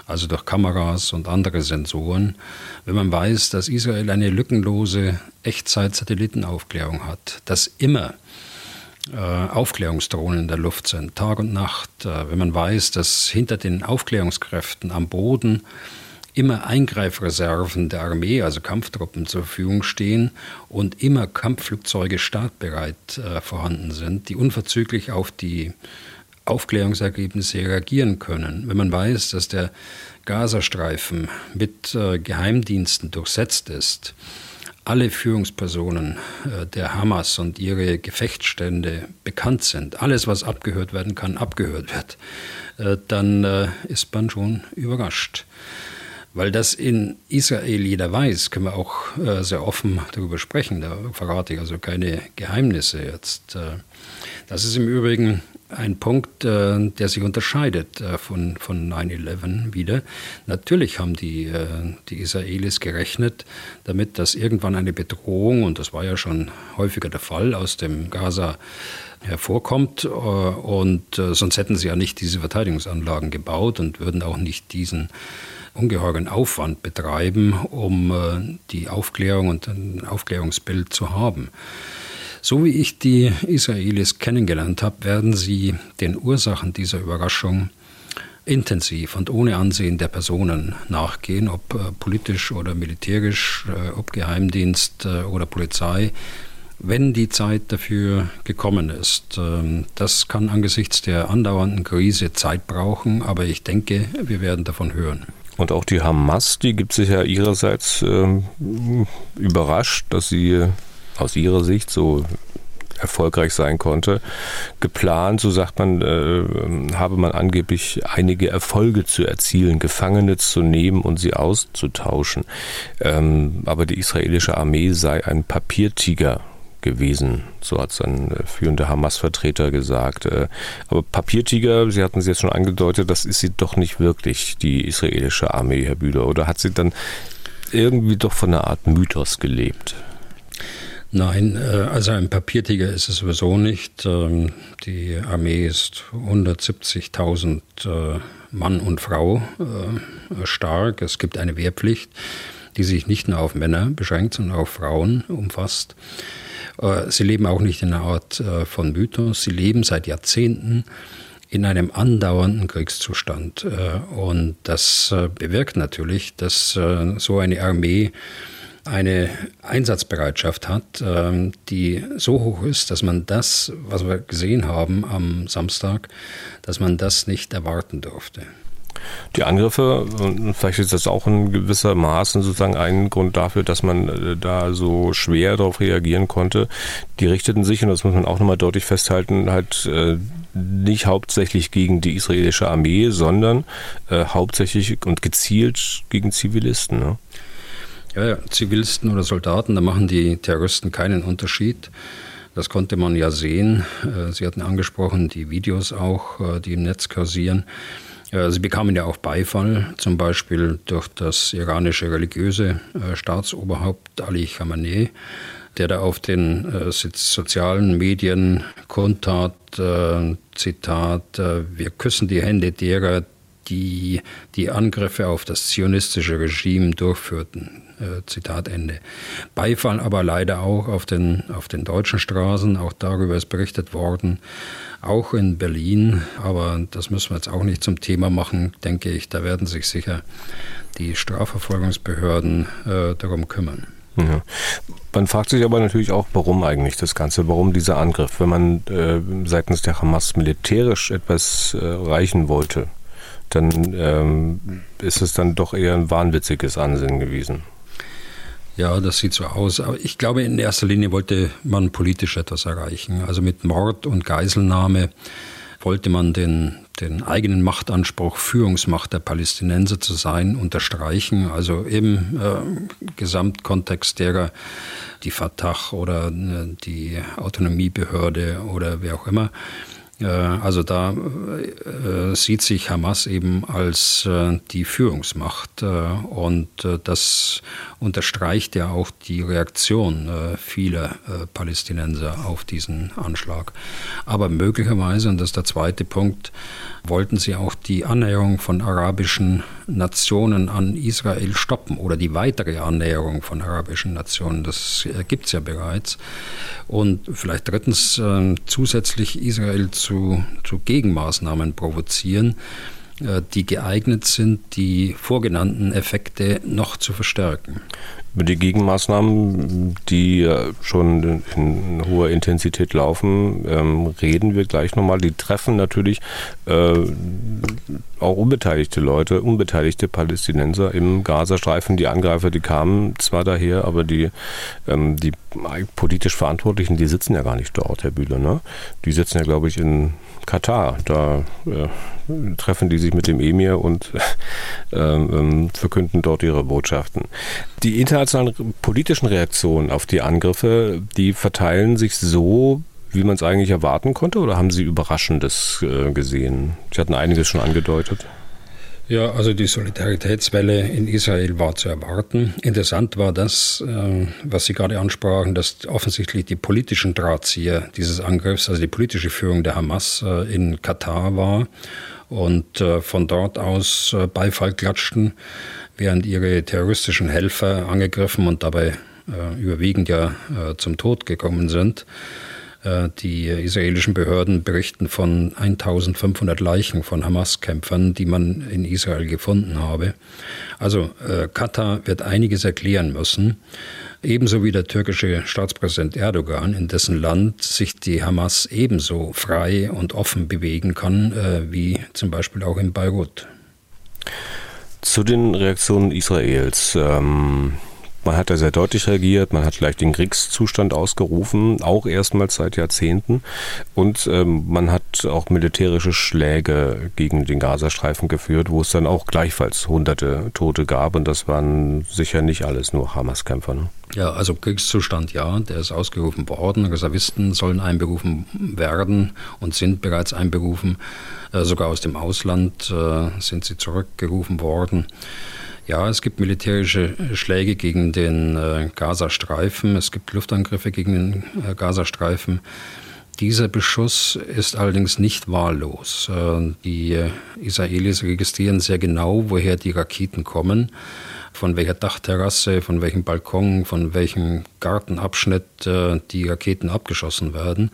also durch Kameras und andere Sensoren, wenn man weiß, dass Israel eine lückenlose Echtzeit-Satellitenaufklärung hat, dass immer äh, Aufklärungsdrohnen in der Luft sind, Tag und Nacht, äh, wenn man weiß, dass hinter den Aufklärungskräften am Boden immer Eingreifreserven der Armee, also Kampftruppen zur Verfügung stehen und immer Kampfflugzeuge startbereit äh, vorhanden sind, die unverzüglich auf die Aufklärungsergebnisse reagieren können. Wenn man weiß, dass der Gazastreifen mit äh, Geheimdiensten durchsetzt ist, alle Führungspersonen äh, der Hamas und ihre Gefechtsstände bekannt sind, alles, was abgehört werden kann, abgehört wird, äh, dann äh, ist man schon überrascht. Weil das in Israel jeder weiß, können wir auch äh, sehr offen darüber sprechen. Da verrate ich also keine Geheimnisse jetzt. Äh, das ist im Übrigen ein Punkt, äh, der sich unterscheidet äh, von, von 9-11 wieder. Natürlich haben die, äh, die Israelis gerechnet damit, dass irgendwann eine Bedrohung, und das war ja schon häufiger der Fall, aus dem Gaza hervorkommt. Äh, und sonst hätten sie ja nicht diese Verteidigungsanlagen gebaut und würden auch nicht diesen ungeheuren Aufwand betreiben, um äh, die Aufklärung und ein Aufklärungsbild zu haben. So wie ich die Israelis kennengelernt habe, werden sie den Ursachen dieser Überraschung intensiv und ohne Ansehen der Personen nachgehen, ob äh, politisch oder militärisch, äh, ob Geheimdienst oder Polizei, wenn die Zeit dafür gekommen ist. Ähm, das kann angesichts der andauernden Krise Zeit brauchen, aber ich denke, wir werden davon hören. Und auch die Hamas, die gibt sich ja ihrerseits äh, überrascht, dass sie aus ihrer Sicht so erfolgreich sein konnte. Geplant, so sagt man, äh, habe man angeblich einige Erfolge zu erzielen, Gefangene zu nehmen und sie auszutauschen. Ähm, aber die israelische Armee sei ein Papiertiger gewesen. So hat es ein äh, führender Hamas-Vertreter gesagt. Äh, aber Papiertiger, Sie hatten es jetzt schon angedeutet, das ist sie doch nicht wirklich, die israelische Armee, Herr Bühler. Oder hat sie dann irgendwie doch von einer Art Mythos gelebt? Nein, äh, also ein Papiertiger ist es sowieso nicht. Ähm, die Armee ist 170.000 Mann und Frau stark. Es gibt eine Wehrpflicht, die sich nicht nur auf Männer beschränkt, sondern auch Frauen umfasst. Äh, sie leben auch nicht in einer Art äh, von Mythos. Sie leben seit Jahrzehnten in einem andauernden Kriegszustand. Äh, und das bewirkt natürlich, dass so eine Armee eine Einsatzbereitschaft hat, die so hoch ist, dass man das, was wir gesehen haben am Samstag, dass man das nicht erwarten durfte. Die Angriffe, vielleicht ist das auch in gewisser Maßen sozusagen ein Grund dafür, dass man äh, da so schwer darauf reagieren konnte. Die richteten sich, und das muss man auch nochmal deutlich festhalten, halt äh, nicht hauptsächlich gegen die israelische Armee, sondern äh, hauptsächlich und gezielt gegen Zivilisten. Ne? Ja, ja, Zivilisten oder Soldaten, da machen die Terroristen keinen Unterschied. Das konnte man ja sehen. Äh, Sie hatten angesprochen, die Videos auch, äh, die im Netz kursieren. Äh, sie bekamen ja auch Beifall, zum Beispiel durch das iranische religiöse Staatsoberhaupt Ali Khamenei, der da auf den sozialen Medien kundtat, Zitat, wir küssen die Hände derer, die die Angriffe auf das zionistische Regime durchführten. Äh, Zitat Ende. Beifall aber leider auch auf den, auf den deutschen Straßen, auch darüber ist berichtet worden, auch in Berlin, aber das müssen wir jetzt auch nicht zum Thema machen, denke ich, da werden sich sicher die Strafverfolgungsbehörden äh, darum kümmern. Ja. Man fragt sich aber natürlich auch, warum eigentlich das Ganze, warum dieser Angriff, wenn man äh, seitens der Hamas militärisch etwas äh, erreichen wollte, dann ähm, ist es dann doch eher ein wahnwitziges Ansinnen gewesen. Ja, das sieht so aus. Aber ich glaube, in erster Linie wollte man politisch etwas erreichen. Also mit Mord und Geiselnahme wollte man den, den eigenen Machtanspruch, Führungsmacht der Palästinenser zu sein, unterstreichen. Also im äh, Gesamtkontext derer, die Fatah oder äh, die Autonomiebehörde oder wer auch immer also da äh, sieht sich Hamas eben als äh, die Führungsmacht und das unterstreicht ja auch die Reaktion vieler Palästinenser auf diesen Anschlag. Aber möglicherweise, und das ist der zweite Punkt, wollten sie auch die Annäherung von arabischen Nationen an Israel stoppen oder die weitere Annäherung von arabischen Nationen. Das gibt es ja bereits. Und vielleicht drittens äh, zusätzlich Israel zu, zu Gegenmaßnahmen provozieren, äh, die geeignet sind, die vorgenannten Effekte noch zu verstärken. Die Gegenmaßnahmen, die schon in hoher Intensität laufen, ähm, reden wir gleich nochmal. Die treffen natürlich äh, auch unbeteiligte Leute, unbeteiligte Palästinenser im Gazastreifen. Die Angreifer, die kamen zwar daher, aber die, ähm, die politisch Verantwortlichen, die sitzen ja gar nicht dort, Herr Bühler. Ne? Die sitzen ja, glaube ich, in Katar. Da äh, treffen die sich mit dem Emir und äh, [laughs] äh, verkünden dort ihre Botschaften. Die internationalen politischen Reaktionen auf die Angriffe, die verteilen sich so, wie man es eigentlich erwarten konnte, oder haben Sie Überraschendes äh, gesehen? Sie hatten einiges schon angedeutet. Ja, also die Solidaritätswelle in Israel war zu erwarten. Interessant war das, äh, was Sie gerade ansprachen, dass offensichtlich die politischen Drahtzieher dieses Angriffs, also die politische Führung der Hamas äh, in Katar war und äh, von dort aus Beifall klatschten, während ihre terroristischen Helfer angegriffen und dabei überwiegend ja zum Tod gekommen sind. Äh, die israelischen Behörden berichten von 1500 Leichen von Hamas-Kämpfern, die man in Israel gefunden habe. Also äh, Katar wird einiges erklären müssen, ebenso wie der türkische Staatspräsident Erdogan, in dessen Land sich die Hamas ebenso frei und offen bewegen kann, äh, wie zum Beispiel auch in Beirut. Zu den Reaktionen Israels. Ähm man hat da sehr deutlich reagiert, man hat vielleicht den Kriegszustand ausgerufen, auch erstmals seit Jahrzehnten. Und ähm, man hat auch militärische Schläge gegen den Gazastreifen geführt, wo es dann auch gleichfalls hunderte Tote gab. Und das waren sicher nicht alles nur Hamas-Kämpfer. Ne? Ja, also Kriegszustand ja, der ist ausgerufen worden. Reservisten sollen einberufen werden und sind bereits einberufen. Äh, sogar aus dem Ausland äh, sind sie zurückgerufen worden. Ja, es gibt militärische Schläge gegen den äh, Gazastreifen, es gibt Luftangriffe gegen den äh, Gazastreifen. Dieser Beschuss ist allerdings nicht wahllos. Äh, die äh, Israelis registrieren sehr genau, woher die Raketen kommen von welcher Dachterrasse, von welchem Balkon, von welchem Gartenabschnitt äh, die Raketen abgeschossen werden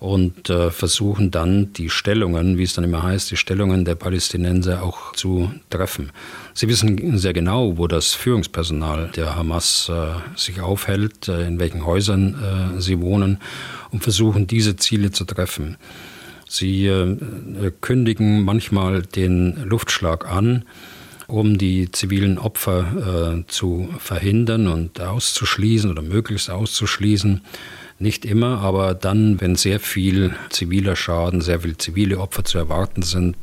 und äh, versuchen dann die Stellungen, wie es dann immer heißt, die Stellungen der Palästinenser auch zu treffen. Sie wissen sehr genau, wo das Führungspersonal der Hamas äh, sich aufhält, äh, in welchen Häusern äh, sie wohnen und versuchen diese Ziele zu treffen. Sie äh, kündigen manchmal den Luftschlag an, um die zivilen Opfer äh, zu verhindern und auszuschließen oder möglichst auszuschließen. Nicht immer, aber dann, wenn sehr viel ziviler Schaden, sehr viel zivile Opfer zu erwarten sind,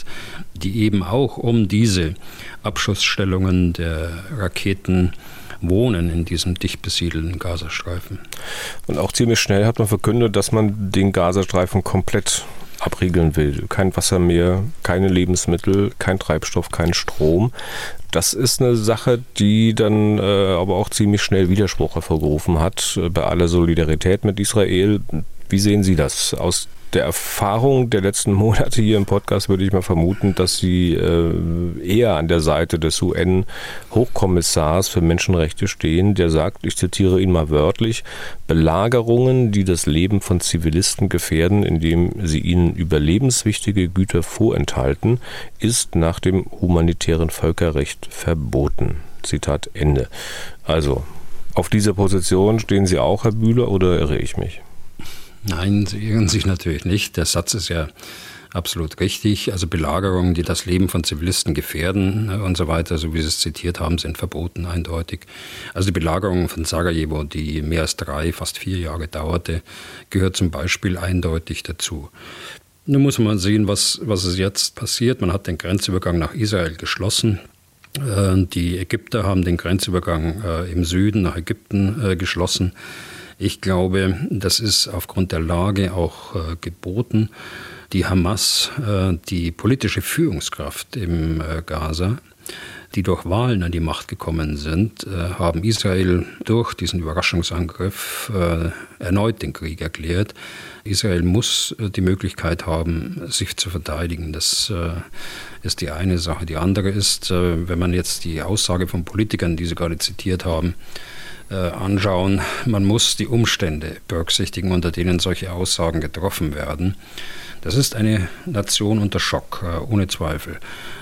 die eben auch um diese Abschussstellungen der Raketen wohnen in diesem dicht besiedelten Gazastreifen. Und auch ziemlich schnell hat man verkündet, dass man den Gazastreifen komplett abriegeln will. Kein Wasser mehr, keine Lebensmittel, kein Treibstoff, kein Strom. Das ist eine Sache, die dann äh, aber auch ziemlich schnell Widerspruch hervorgerufen hat äh, bei aller Solidarität mit Israel. Wie sehen Sie das aus der Erfahrung der letzten Monate hier im Podcast würde ich mal vermuten, dass Sie äh, eher an der Seite des UN-Hochkommissars für Menschenrechte stehen, der sagt, ich zitiere ihn mal wörtlich, Belagerungen, die das Leben von Zivilisten gefährden, indem sie ihnen überlebenswichtige Güter vorenthalten, ist nach dem humanitären Völkerrecht verboten. Zitat Ende. Also, auf dieser Position stehen Sie auch, Herr Bühler, oder irre ich mich? Nein, sie irren sich natürlich nicht. Der Satz ist ja absolut richtig. Also Belagerungen, die das Leben von Zivilisten gefährden äh, und so weiter, so wie Sie es zitiert haben, sind verboten eindeutig. Also die Belagerung von Sarajevo, die mehr als drei, fast vier Jahre dauerte, gehört zum Beispiel eindeutig dazu. Nun muss man sehen, was, was ist jetzt passiert. Man hat den Grenzübergang nach Israel geschlossen. Äh, die Ägypter haben den Grenzübergang äh, im Süden nach Ägypten geschlossen. Ich glaube, das ist aufgrund der Lage auch äh, geboten. Die Hamas, äh, die politische Führungskraft im äh, Gaza, die durch Wahlen an die Macht gekommen sind, haben Israel durch diesen Überraschungsangriff erneut den Krieg erklärt. Israel muss die Möglichkeit haben, sich zu verteidigen. Das ist die eine Sache. Die andere ist, wenn man jetzt die Aussage von Politikern, die Sie gerade zitiert haben, anschauen. Man muss die Umstände berücksichtigen, unter denen solche Aussagen getroffen werden. Das ist eine Nation unter Schock, äh, ohne Zweifel.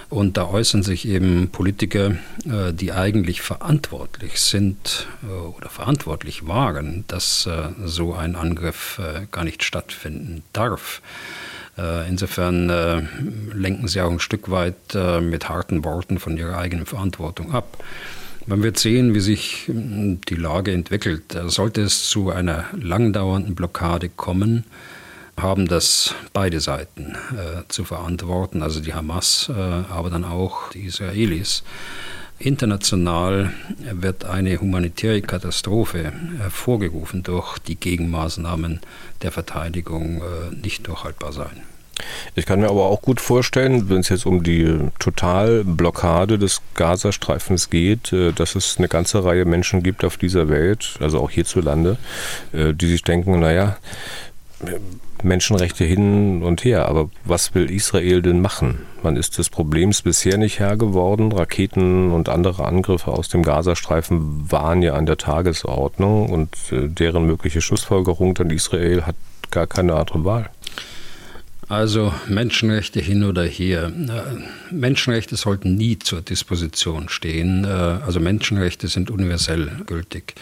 Und da äußern sich eben Politiker, äh, die eigentlich verantwortlich sind oder verantwortlich waren, dass so ein Angriff gar nicht stattfinden darf. Insofern lenken sie auch ein Stück weit mit harten Worten von ihrer eigenen Verantwortung ab. Man wird sehen, wie sich hm, die Lage entwickelt. Sollte es zu einer langdauernden Blockade kommen, haben das beide Seiten äh, zu verantworten, also die Hamas, äh, aber dann auch die Israelis. International wird eine humanitäre Katastrophe hervorgerufen durch die Gegenmaßnahmen der Verteidigung äh, nicht durchhaltbar sein. Ich kann mir aber auch gut vorstellen, wenn es jetzt um die Totalblockade des Gazastreifens geht, äh, dass es eine ganze Reihe Menschen gibt auf dieser Welt, also auch hierzulande, äh, die sich denken, naja, Menschenrechte hin und her, aber was will Israel denn machen? Man ist des Problems bisher nicht Herr geworden. Raketen und andere Angriffe aus dem Gazastreifen waren ja an der Tagesordnung und äh, deren mögliche Schlussfolgerung dann Israel hat gar keine andere Wahl. Also Menschenrechte hin oder her. Äh, Menschenrechte sollten nie zur Disposition stehen. Äh, also Menschenrechte sind universell gültig.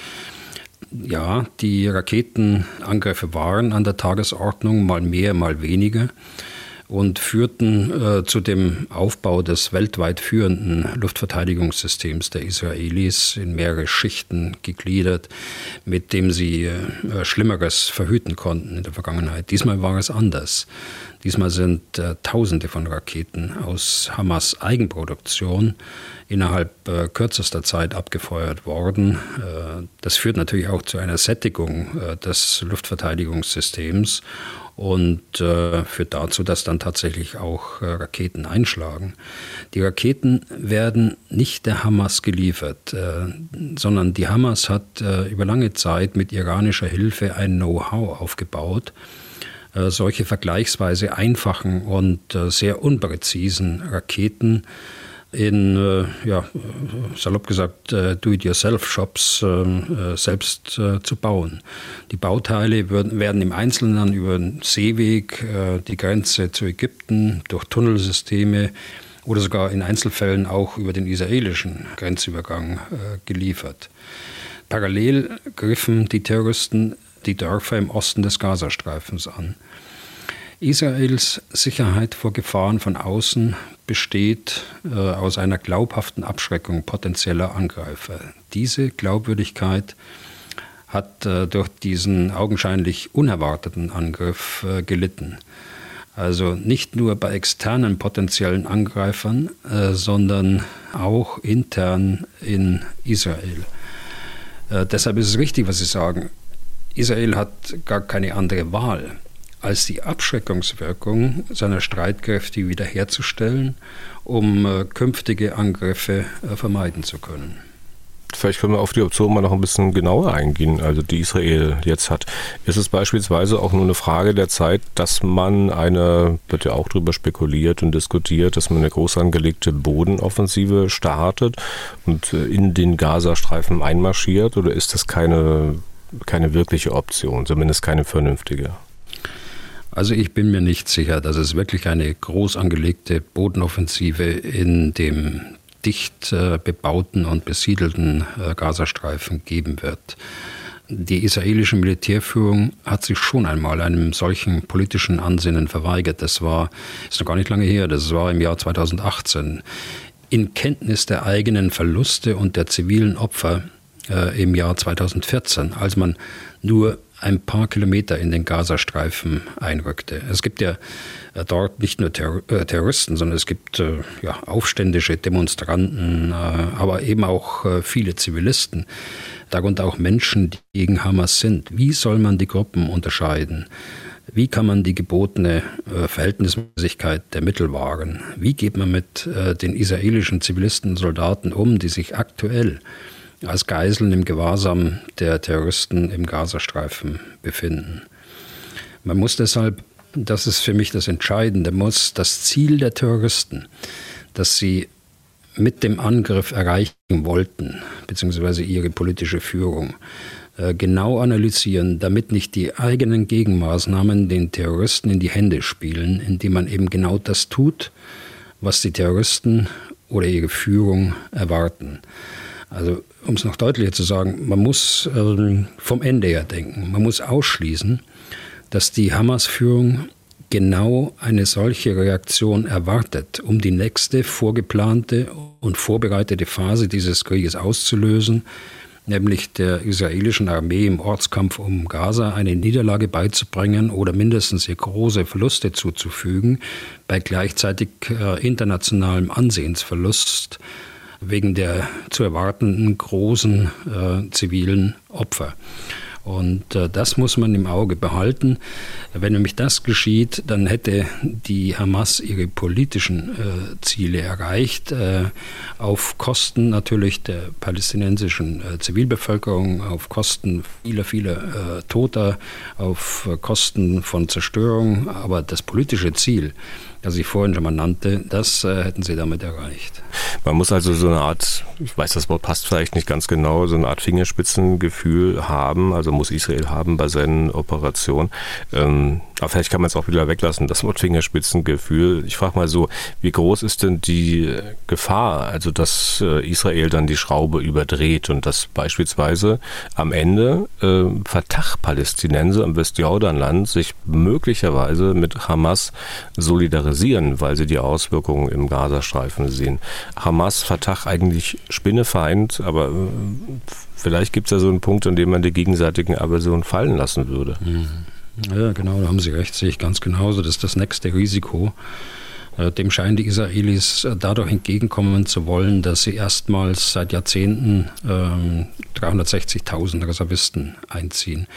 Ja, die Raketenangriffe waren an der Tagesordnung, mal mehr, mal weniger und führten äh, zu dem Aufbau des weltweit führenden Luftverteidigungssystems der Israelis in mehrere Schichten gegliedert, mit dem sie äh, Schlimmeres verhüten konnten in der Vergangenheit. Diesmal war es anders. Diesmal sind äh, Tausende von Raketen aus Hamas Eigenproduktion innerhalb äh, kürzester Zeit abgefeuert worden. Äh, das führt natürlich auch zu einer Sättigung äh, des Luftverteidigungssystems und äh, führt dazu, dass dann tatsächlich auch äh, Raketen einschlagen. Die Raketen werden nicht der Hamas geliefert, äh, sondern die Hamas hat äh, über lange Zeit mit iranischer Hilfe ein Know-how aufgebaut, äh, solche vergleichsweise einfachen und äh, sehr unpräzisen Raketen in, äh, ja, salopp gesagt, Do-it-yourself-Shops selbst zu bauen. Die Bauteile werden im Einzelnen über den Seeweg, die Grenze zu Ägypten, durch Tunnelsysteme oder sogar in Einzelfällen auch über den israelischen Grenzübergang geliefert. Parallel griffen die Terroristen die Dörfer im Osten des Gazastreifens an. Israels Sicherheit vor Gefahren von außen besteht äh, aus einer glaubhaften Abschreckung potenzieller Angreifer. Diese Glaubwürdigkeit hat äh, durch diesen augenscheinlich unerwarteten Angriff äh, gelitten. Also nicht nur bei externen potenziellen Angreifern, äh, sondern auch intern in Israel. Äh, deshalb ist es richtig, was Sie sagen. Israel hat gar keine andere Wahl, als die Abschreckungswirkung seiner Streitkräfte wiederherzustellen, um äh, künftige Angriffe äh, vermeiden zu können. Vielleicht können wir auf die Option mal noch ein bisschen genauer eingehen, also die Israel jetzt hat. Ist es beispielsweise auch nur eine Frage der Zeit, dass man eine, wird ja auch darüber spekuliert und diskutiert, dass man eine groß angelegte Bodenoffensive startet und äh, in den Gazastreifen einmarschiert? Oder ist das keine, keine wirkliche Option, zumindest keine vernünftige? Also ich bin mir nicht sicher, dass es wirklich eine groß angelegte Bodenoffensive in dem dicht äh, bebauten und besiedelten äh, Gazastreifen geben wird. Die israelische Militärführung hat sich schon einmal einem solchen politischen Ansinnen verweigert. Das war, ist noch gar nicht lange her, das war im Jahr 2018. In Kenntnis der eigenen Verluste und der zivilen Opfer äh, im Jahr 2014, als man nur ein paar Kilometer in den Gazastreifen einrückte. Es gibt ja äh, dort nicht nur äh, Terroristen, sondern es gibt äh, ja, aufständische Demonstranten, aber eben auch viele Zivilisten, darunter auch Menschen, die gegen Hamas sind. Wie soll man die Gruppen unterscheiden? Wie kann man die gebotene Verhältnismäßigkeit der Mittel wahren? Wie geht man mit den israelischen Zivilisten und Soldaten um, die sich aktuell als Geiseln im Gewahrsam der Terroristen im Gazastreifen befinden. Man muss deshalb, das ist für mich das Entscheidende, muss das Ziel der Terroristen, das sie mit dem Angriff erreichen wollten, beziehungsweise ihre politische Führung, äh, genau analysieren, damit nicht die eigenen Gegenmaßnahmen den Terroristen in die Hände spielen, indem man eben genau das tut, was die Terroristen oder ihre Führung erwarten. Also um es noch deutlicher zu sagen, man muss ähm, vom Ende her denken. Man muss ausschließen, dass die Hamas-Führung genau eine solche Reaktion erwartet, um die nächste vorgeplante und vorbereitete Phase dieses Krieges auszulösen, nämlich der israelischen Armee im Ortskampf um Gaza eine Niederlage beizubringen oder mindestens ihr große Verluste zuzufügen, bei gleichzeitig äh, internationalem Ansehensverlust wegen der zu erwartenden großen äh, zivilen Opfer. Und äh, das muss man im Auge behalten. Wenn nämlich das geschieht, dann hätte die Hamas ihre politischen äh, Ziele erreicht, äh, auf Kosten natürlich der palästinensischen äh, Zivilbevölkerung, auf Kosten vieler, vieler äh, Toter, auf Kosten von Zerstörung. Aber das politische Ziel, das ich vorhin schon mal nannte, das äh, hätten sie damit erreicht. Man muss also so eine Art, ich weiß, das Wort passt vielleicht nicht ganz genau, so eine Art Fingerspitzengefühl haben, also muss Israel haben bei seinen Operationen. Ähm, aber vielleicht kann man es auch wieder weglassen, das Wort Fingerspitzengefühl. Ich frage mal so, wie groß ist denn die Gefahr, also dass äh, Israel dann die Schraube überdreht und dass beispielsweise am Ende äh, Fatah-Palästinenser im Westjordanland sich möglicherweise mit Hamas solidarisieren, weil sie die Auswirkungen im Gazastreifen sehen. Hamas, Fatah eigentlich Spinnefeind, aber äh, vielleicht gibt es ja so einen Punkt, an dem man die gegenseitigen Aversionen fallen lassen würde. Mhm. Ja, genau, da haben Sie recht, sehe ich ganz genauso. Das ist das nächste Risiko. Äh, dem scheinen die Israelis äh, dadurch entgegenkommen zu wollen, dass sie erstmals seit Jahrzehnten ähm, 360.000 Reservisten einziehen.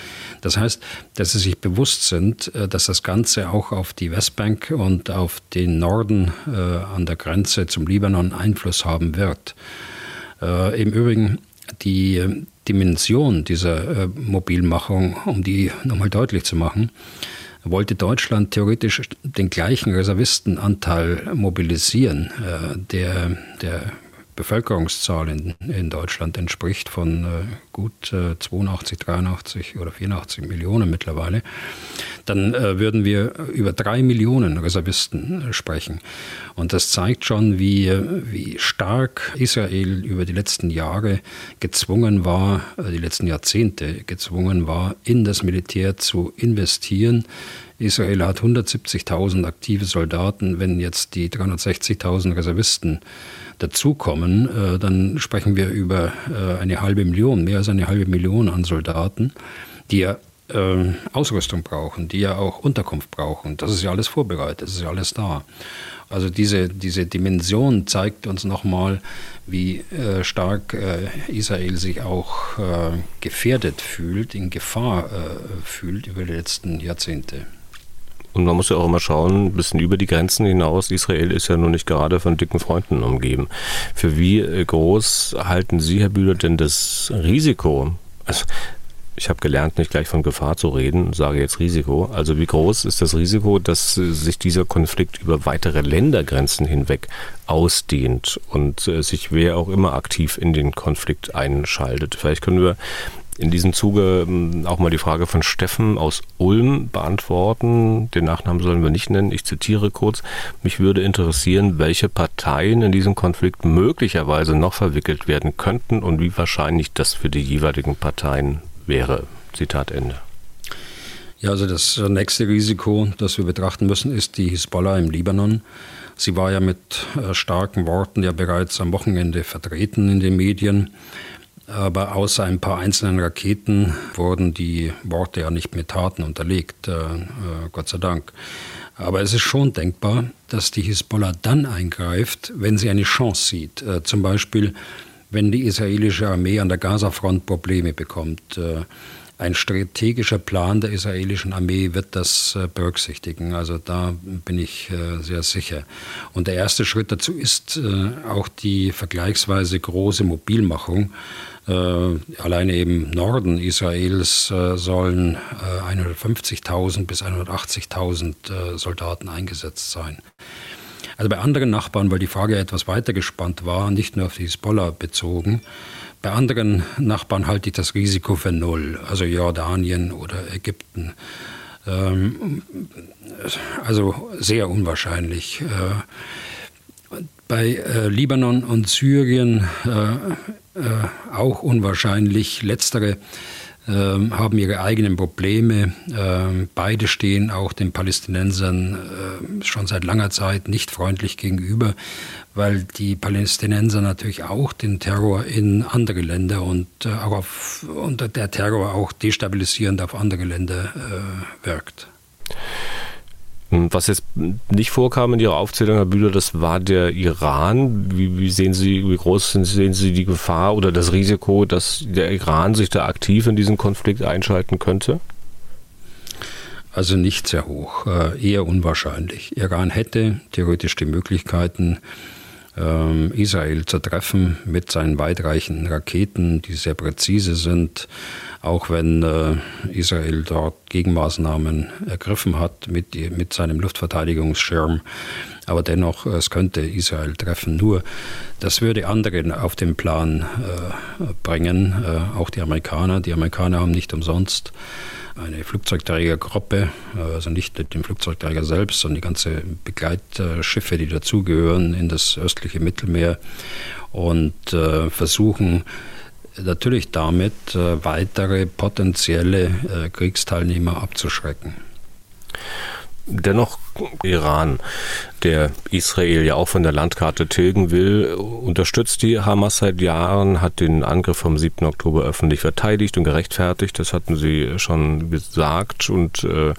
Das heißt, dass sie sich bewusst sind, äh, dass das Ganze auch auf die Westbank und auf den Norden äh, an der Grenze zum Libanon Einfluss haben wird. Äh, Im Übrigen, die Dimension dieser äh, Mobilmachung, um die nochmal deutlich zu machen, wollte Deutschland theoretisch den gleichen Reservistenanteil mobilisieren, äh, der der Bevölkerungszahl in, in Deutschland entspricht von äh, gut äh, 82, 83 oder 84 Millionen mittlerweile, dann äh, würden wir über drei Millionen Reservisten äh, sprechen. Und das zeigt schon, wie, wie stark Israel über die letzten Jahre gezwungen war, äh, die letzten Jahrzehnte gezwungen war, in das Militär zu investieren Israel hat 170.000 aktive Soldaten. Wenn jetzt die 360.000 Reservisten dazukommen, äh, dann sprechen wir über äh, eine halbe Million, mehr als eine halbe Million an Soldaten, die ja äh, Ausrüstung brauchen, die ja auch Unterkunft brauchen. Das ist ja alles vorbereitet, das ist ja alles da. Also diese, diese Dimension zeigt uns nochmal, wie äh, stark äh, Israel sich auch äh, gefährdet fühlt, in Gefahr fühlt über die letzten Jahrzehnte. Und man muss ja auch immer schauen, ein bisschen über die Grenzen hinaus. Israel ist ja nun nicht gerade von dicken Freunden umgeben. Für wie groß halten Sie, Herr Bühler, denn das Risiko? Also, ich habe gelernt, nicht gleich von Gefahr zu reden, sage jetzt Risiko. Also wie groß ist das Risiko, dass sich dieser Konflikt über weitere Ländergrenzen hinweg ausdehnt und äh, sich wer auch immer aktiv in den Konflikt einschaltet? Vielleicht können wir in diesem Zuge ähm, auch mal die Frage von Steffen aus Ulm beantworten. Den Nachnamen sollen wir nicht nennen. Ich zitiere kurz. Mich würde interessieren, welche Parteien in diesem Konflikt möglicherweise noch verwickelt werden könnten und wie wahrscheinlich das für die jeweiligen Parteien wäre. Zitat Ende. Ja, also das nächste Risiko, das wir betrachten müssen, ist die Hisbollah im Libanon. Sie war ja mit äh, starken Worten ja bereits am Wochenende vertreten in den Medien. Aber außer ein paar einzelnen Raketen wurden die Worte ja nicht mit Taten unterlegt, äh, äh, Gott sei Dank. Aber es ist schon denkbar, dass die Hisbollah dann eingreift, wenn sie eine Chance sieht. Äh, zum Beispiel, wenn die israelische Armee an der Gazafront Probleme bekommt. Äh, ein strategischer Plan der israelischen Armee wird das äh, berücksichtigen. Also da bin ich äh, sehr sicher. Und der erste Schritt dazu ist auch die vergleichsweise große Mobilmachung äh, alleine im Norden Israels äh, sollen äh, 150.000 bis 180.000 äh, Soldaten eingesetzt sein. Also bei anderen Nachbarn, weil die Frage etwas weiter gespannt war, nicht nur auf die Hisbollah bezogen, bei anderen Nachbarn halte ich das Risiko für null, also Jordanien oder Ägypten. Ähm, also sehr unwahrscheinlich. Äh, bei äh, Libanon und Syrien äh, äh, auch unwahrscheinlich. Letztere haben ihre eigenen Probleme. Äh, beide stehen auch den Palästinensern äh, schon seit langer Zeit nicht freundlich gegenüber, weil die Palästinenser natürlich auch den Terror in andere Länder und äh, auch auf, und der Terror auch destabilisierend auf andere Länder äh, wirkt. Hm, was jetzt nicht vorkam in Ihrer Aufzählung, Herr Bühler, das war der Iran. Wie, wie, sehen Sie, wie groß sehen Sie die Gefahr oder das Risiko, dass der Iran sich da aktiv in diesen Konflikt einschalten könnte? Also nicht sehr hoch, äh, eher unwahrscheinlich. Iran hätte theoretisch die Möglichkeiten, Israel zu treffen mit seinen weitreichenden Raketen, die sehr präzise sind, auch wenn äh, Israel dort Gegenmaßnahmen ergriffen hat mit, mit seinem Luftverteidigungsschirm. Aber dennoch, es könnte Israel treffen. Nur, das würde andere auf den Plan äh, bringen, äh, auch die Amerikaner. Die Amerikaner haben nicht umsonst eine Flugzeugträgergruppe, äh, also nicht den Flugzeugträger selbst, sondern die ganze Begleitschiffe, die dazugehören in das östliche Mittelmeer und äh, versuchen natürlich damit äh, weitere potenzielle Kriegsteilnehmer abzuschrecken. Dennoch Iran, der Israel ja auch von der Landkarte tilgen will, unterstützt die Hamas seit Jahren, hat den Angriff vom 7. Oktober öffentlich verteidigt und gerechtfertigt. Das hatten sie schon gesagt und äh,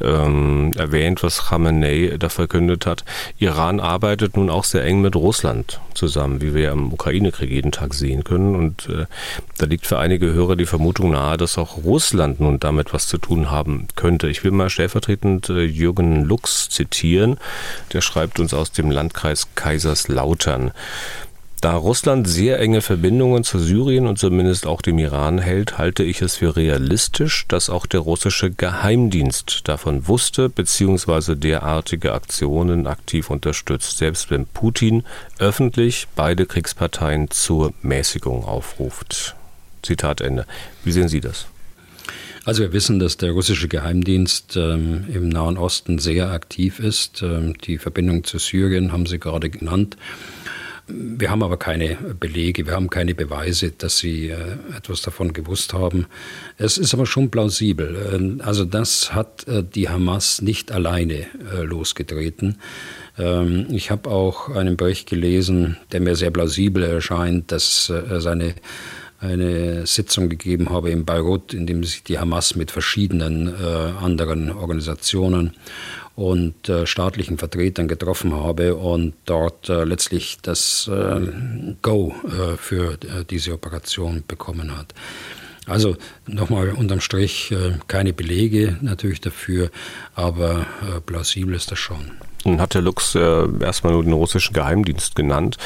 ähm, erwähnt, was Khamenei da verkündet hat. Iran arbeitet nun auch sehr eng mit Russland zusammen, wie wir ja im Ukraine-Krieg jeden Tag sehen können. Und äh, da liegt für einige Hörer die Vermutung nahe, dass auch Russland nun damit was zu tun haben könnte. Ich will mal stellvertretend äh, Jürgen Lux zitieren. Der schreibt uns aus dem Landkreis Kaiserslautern. Da Russland sehr enge Verbindungen zu Syrien und zumindest auch dem Iran hält, halte ich es für realistisch, dass auch der russische Geheimdienst davon wusste bzw. derartige Aktionen aktiv unterstützt, selbst wenn Putin öffentlich beide Kriegsparteien zur Mäßigung aufruft. Zitat Ende. Wie sehen Sie das? Also wir wissen, dass der russische Geheimdienst ähm, im Nahen Osten sehr aktiv ist. Ähm, die Verbindung zu Syrien haben Sie gerade genannt. Wir haben aber keine Belege, wir haben keine Beweise, dass sie äh, etwas davon gewusst haben. Es ist aber schon plausibel. Ähm, also das hat äh, die Hamas nicht alleine äh, losgetreten. Ähm, ich habe auch einen Bericht gelesen, der mir sehr plausibel erscheint, dass seine eine Sitzung gegeben habe in Beirut, in dem sich die Hamas mit verschiedenen äh, anderen Organisationen und äh, staatlichen Vertretern getroffen habe und dort äh, letztlich das äh, Go äh, für äh, diese Operation bekommen hat. Also nochmal unterm Strich keine Belege natürlich dafür, aber plausibel ist das schon. Hat der Lux äh, erstmal nur den russischen Geheimdienst genannt.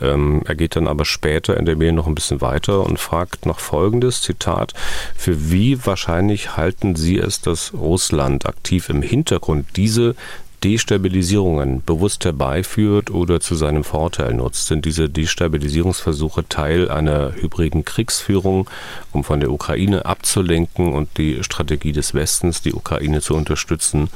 Ähm, er geht dann aber später in der Mail noch ein bisschen weiter und fragt noch folgendes, Zitat, für wie wahrscheinlich halten Sie es, dass Russland aktiv im Hintergrund diese Destabilisierungen bewusst herbeiführt oder zu seinem Vorteil nutzt? Sind diese Destabilisierungsversuche Teil einer hybriden Kriegsführung, um von der Ukraine abzulenken und die Strategie des Westens, die Ukraine zu unterstützen,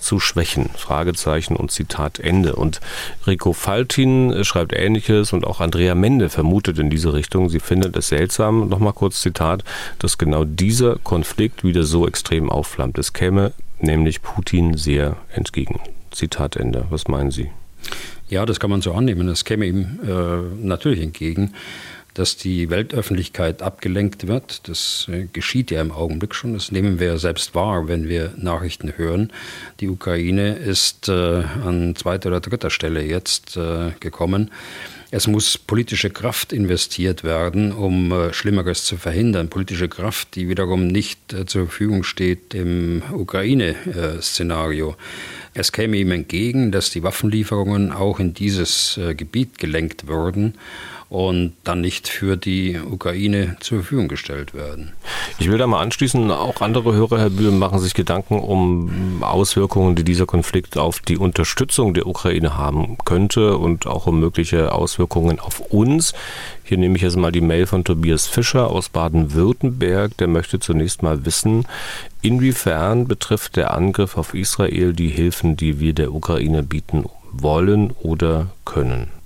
zu schwächen? Fragezeichen und Zitat Ende. Und Rico Faltin schreibt Ähnliches und auch Andrea Mende vermutet in diese Richtung. Sie findet es seltsam, nochmal kurz Zitat, dass genau dieser Konflikt wieder so extrem aufflammt. Es käme nämlich Putin sehr entgegen. Zitat Ende. Was meinen Sie? Ja, das kann man so annehmen. Es käme ihm äh, natürlich entgegen, dass die Weltöffentlichkeit abgelenkt wird. Das äh, geschieht ja im Augenblick schon. Das nehmen wir ja selbst wahr, wenn wir Nachrichten hören. Die Ukraine ist äh, an zweiter oder dritter Stelle jetzt äh, gekommen. Es muss politische Kraft investiert werden, um äh, Schlimmeres zu verhindern. Politische Kraft, die wiederum nicht äh, zur Verfügung steht im Ukraine-Szenario. Es käme ihm entgegen, dass die Waffenlieferungen auch in dieses Gebiet gelenkt würden und dann nicht für die Ukraine zur Verfügung gestellt werden. Ich will da mal anschließen, auch andere Hörer, Herr Bühl, machen sich Gedanken um Auswirkungen, die dieser Konflikt auf die Unterstützung der Ukraine haben könnte und auch um mögliche Auswirkungen auf uns. Hier nehme ich jetzt mal die Mail von Tobias Fischer aus Baden-Württemberg. Der möchte zunächst mal wissen, inwiefern betrifft der Angriff auf Israel die Hilfen, die wir der Ukraine bieten wollen oder können?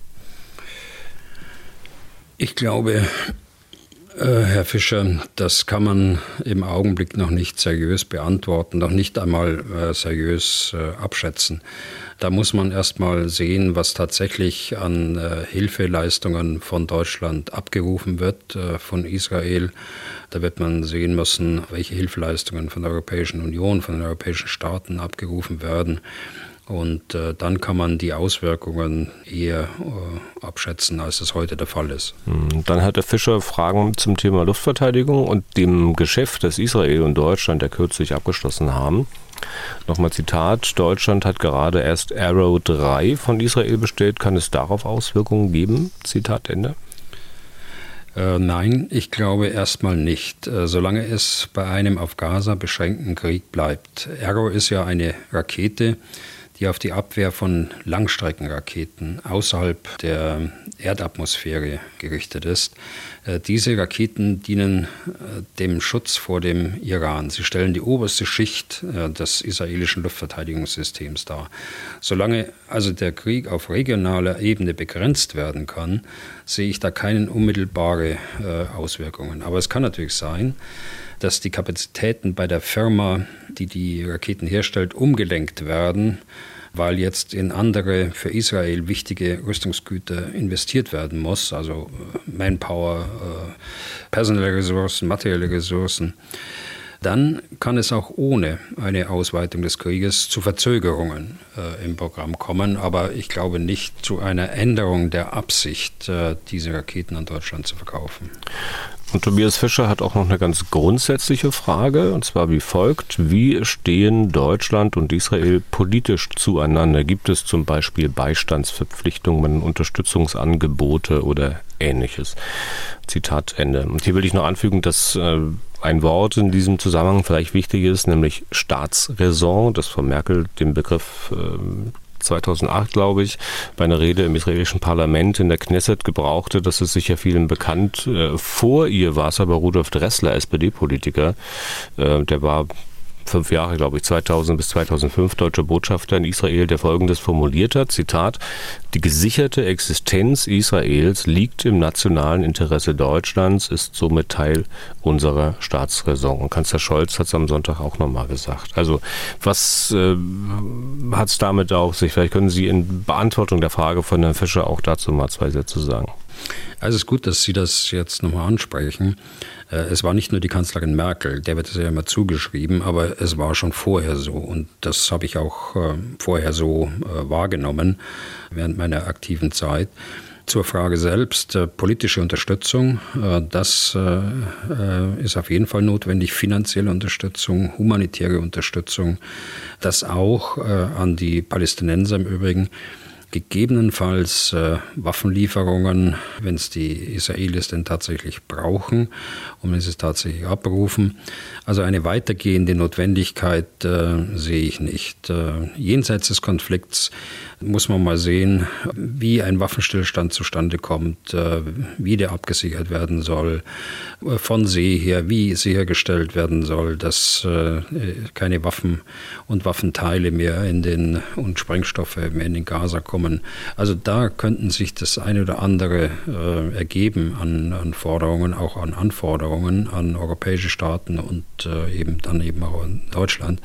Ich glaube, äh, Herr Fischer, das kann man im Augenblick noch nicht seriös beantworten, noch nicht einmal äh, seriös äh, abschätzen. Da muss man erst mal sehen, was tatsächlich an Hilfeleistungen von Deutschland abgerufen wird, von Israel. Da wird man sehen müssen, welche Hilfeleistungen von der Europäischen Union, von den europäischen Staaten abgerufen werden. Und äh, dann kann man die Auswirkungen eher äh, abschätzen, als es heute der Fall ist. Hm, dann hat der Fischer Fragen zum Thema Luftverteidigung und dem Geschäft, das Israel und Deutschland ja kürzlich abgeschlossen haben. Nochmal Zitat, Deutschland hat gerade erst Arrow 3 von Israel bestellt. Kann es darauf Auswirkungen geben? Zitat Ende. Äh, nein, ich glaube erstmal nicht, äh, solange es bei einem auf Gaza beschränkten Krieg bleibt. Arrow ist ja eine Rakete, die auf die Abwehr von Langstreckenraketen außerhalb der Erdatmosphäre gerichtet ist. Äh, diese Raketen dienen äh, dem Schutz vor dem Iran. Sie stellen die oberste Schicht äh, des israelischen Luftverteidigungssystems dar. Solange also der Krieg auf regionaler Ebene begrenzt werden kann, sehe ich da keine unmittelbare Auswirkungen. Aber es kann natürlich sein, dass die Kapazitäten bei der Firma, die die Raketen herstellt, umgelenkt werden, weil jetzt in andere für Israel wichtige Rüstungsgüter investiert werden muss, also äh, Manpower, äh, personelle Ressourcen, materielle Ressourcen dann kann es auch ohne eine Ausweitung des Krieges zu Verzögerungen äh, im Programm kommen. Aber ich glaube nicht zu einer Änderung der Absicht, diese Raketen an Deutschland zu verkaufen. Und Tobias Fischer hat auch noch eine ganz grundsätzliche Frage, und zwar wie folgt. Wie stehen Deutschland und Israel politisch zueinander? Gibt es zum Beispiel Beistandsverpflichtungen, Unterstützungsangebote oder ähnliches? Zitat Ende. Und hier will ich noch anfügen, dass äh, ein Wort in diesem Zusammenhang vielleicht wichtig ist, nämlich Staatsräson, das von Merkel den Begriff äh, 2008, glaube ich, bei einer Rede im israelischen Parlament in der Knesset gebrauchte. Das ist sicher vielen bekannt. Äh, vor ihr war es aber Rudolf Dressler, SPD-Politiker. Äh, der war fünf Jahre, glaube ich, 2000 bis 2005 deutscher Botschafter in Israel, der Folgendes formuliert hat, Zitat, die gesicherte Existenz Israels liegt im nationalen Interesse Deutschlands, ist somit Teil unserer Staatsräson. Und Kanzler Scholz hat es am Sonntag auch nochmal gesagt. Also was äh, hat es damit auf sich? Vielleicht können Sie in Beantwortung der Frage von Herrn Fischer auch dazu mal zwei Sätze sagen. Also es ist gut, dass Sie das jetzt nochmal ansprechen. Äh, es war nicht nur die Kanzlerin Merkel, der wird es ja immer zugeschrieben, aber es war schon vorher so. Und das habe ich auch äh, vorher so äh, wahrgenommen während meiner aktiven Zeit. Zur Frage selbst, politische Unterstützung, das ist auf jeden Fall notwendig, finanzielle Unterstützung, humanitäre Unterstützung, das auch an die Palästinenser im Übrigen gegebenenfalls äh, Waffenlieferungen, wenn es die Israelis denn tatsächlich brauchen und wenn sie es tatsächlich abrufen. Also eine weitergehende Notwendigkeit äh, sehe ich nicht. Äh, jenseits des Konflikts muss man mal sehen, wie ein Waffenstillstand zustande kommt, äh, wie der abgesichert werden soll, äh, von See her, wie sichergestellt werden soll, dass äh, keine Waffen und Waffenteile mehr in den und Sprengstoffe mehr in den Gaza kommen. Also da könnten sich das eine oder andere ergeben an, an Forderungen, auch an Anforderungen an europäische Staaten und eben dann eben auch in Deutschland.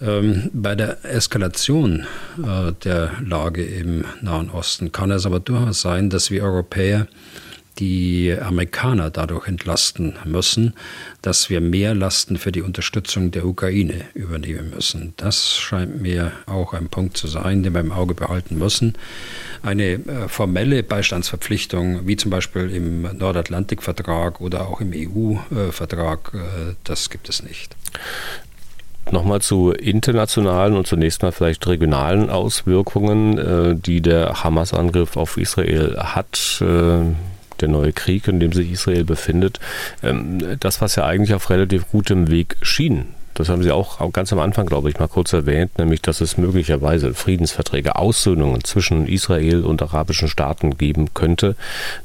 Ähm, bei der Eskalation äh, der Lage im Nahen Osten kann es aber durchaus sein, dass wir Europäer die Amerikaner dadurch entlasten müssen, dass wir mehr Lasten für die Unterstützung der Ukraine übernehmen müssen. Das scheint mir auch ein Punkt zu sein, den wir im Auge behalten müssen. Eine äh, formelle Beistandsverpflichtung, wie zum Beispiel im Nordatlantikvertrag oder auch im EU-Vertrag, äh, das gibt es nicht. Nochmal zu internationalen und zunächst mal vielleicht regionalen Auswirkungen, äh, die der Hamas-Angriff auf Israel hat der neue Krieg, in dem sich Israel befindet, ähm, das, was ja eigentlich auf relativ gutem Weg schien, das haben Sie auch ganz am Anfang, glaube ich, mal kurz erwähnt, nämlich, dass es möglicherweise Friedensverträge, Aussöhnungen zwischen Israel und arabischen Staaten geben könnte.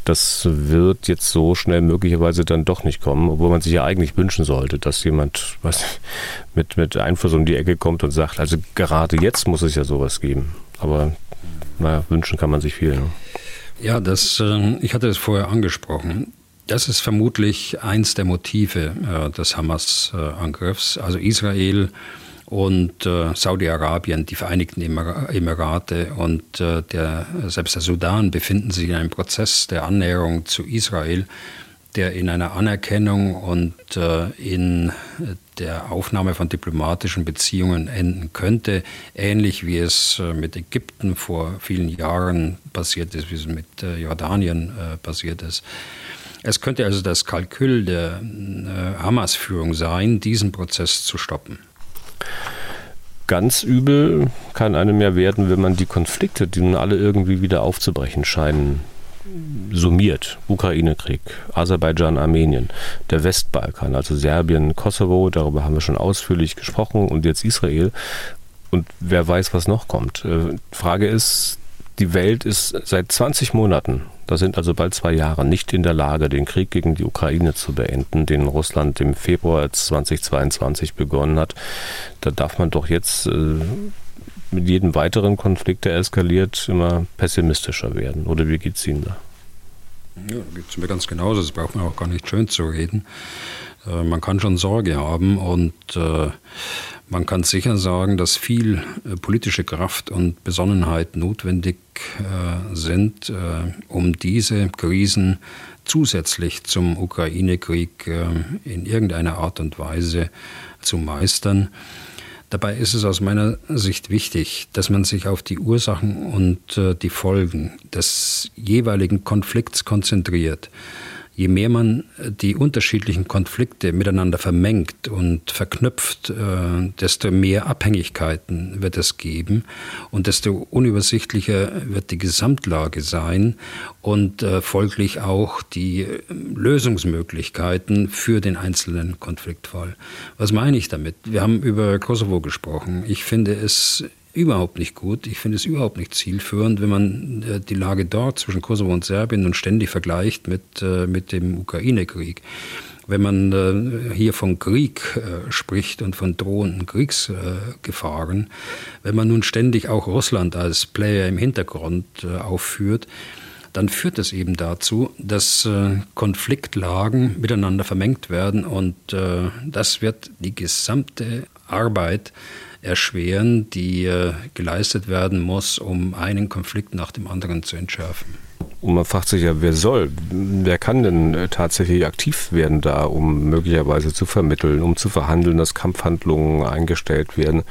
Das wird jetzt so schnell möglicherweise dann doch nicht kommen, obwohl man sich ja eigentlich wünschen sollte, dass jemand was mit, mit Einfluss um die Ecke kommt und sagt, also gerade jetzt muss es ja sowas geben. Aber naja, wünschen kann man sich viel. Ne? Ja, das, äh, ich hatte es vorher angesprochen. Das ist vermutlich eins der Motive äh, des Hamas-Angriffs. Also Israel und äh, Saudi-Arabien, die Vereinigten Emirate und äh, der, selbst der Sudan befinden sich in einem Prozess der Annäherung zu Israel, der in einer Anerkennung und äh, in der Aufnahme von diplomatischen Beziehungen enden könnte, ähnlich wie es äh, mit Ägypten vor vielen Jahren passiert ist, wie es mit äh, Jordanien passiert ist. Es könnte also das Kalkül der Hamas-Führung sein, diesen Prozess zu stoppen. Ganz übel kann einem ja werden, wenn man die Konflikte, die nun alle irgendwie wieder aufzubrechen scheinen, summiert. Ukraine-Krieg, Aserbaidschan, Armenien, der Westbalkan, also Serbien, Kosovo, darüber haben wir schon ausführlich gesprochen und jetzt Israel. Und wer weiß, was noch kommt. Äh, Frage ist, die Welt ist seit 20 Monaten, das sind also bald zwei Jahre, nicht in der Lage, den Krieg gegen die Ukraine zu beenden, den Russland im Februar 2022 begonnen hat. Da darf man doch jetzt äh, mit jedem weiteren Konflikt, der eskaliert, immer pessimistischer werden. Oder wie geht es Ihnen da? Ja, geht es mir ganz genauso. Das braucht man auch gar nicht schön zu reden. Äh, man kann schon Sorge haben und äh, man kann sicher sagen, dass viel äh, politische Kraft und Besonnenheit notwendig sind, um diese Krisen zusätzlich zum Ukraine-Krieg in irgendeiner Art und Weise zu meistern. Dabei ist es aus meiner Sicht wichtig, dass man sich auf die Ursachen und äh, die Folgen des jeweiligen Konflikts konzentriert je mehr man äh, die unterschiedlichen Konflikte miteinander vermengt und verknüpft, äh, desto mehr Abhängigkeiten wird es geben und desto unübersichtlicher wird die Gesamtlage sein und äh, folglich auch die Lösungsmöglichkeiten für den einzelnen Konfliktfall. Was meine ich damit? Wir haben über Kosovo gesprochen. Ich finde es überhaupt nicht gut. Ich finde es überhaupt nicht zielführend, wenn man äh, die Lage dort zwischen Kosovo und Serbien nun ständig vergleicht mit, äh, mit dem Ukraine-Krieg. Wenn man äh, hier von Krieg spricht und von drohenden Kriegsgefahren, wenn man nun ständig auch Russland als Player im Hintergrund aufführt, dann führt es eben dazu, dass Konfliktlagen miteinander vermengt werden und das wird die gesamte Arbeit erschweren, die äh, geleistet werden muss, um einen Konflikt nach dem anderen zu entschärfen. Und man fragt sich ja, wer soll, wer kann denn äh, tatsächlich aktiv werden da, um möglicherweise zu vermitteln, um zu verhandeln, dass Kampfhandlungen eingestellt werden,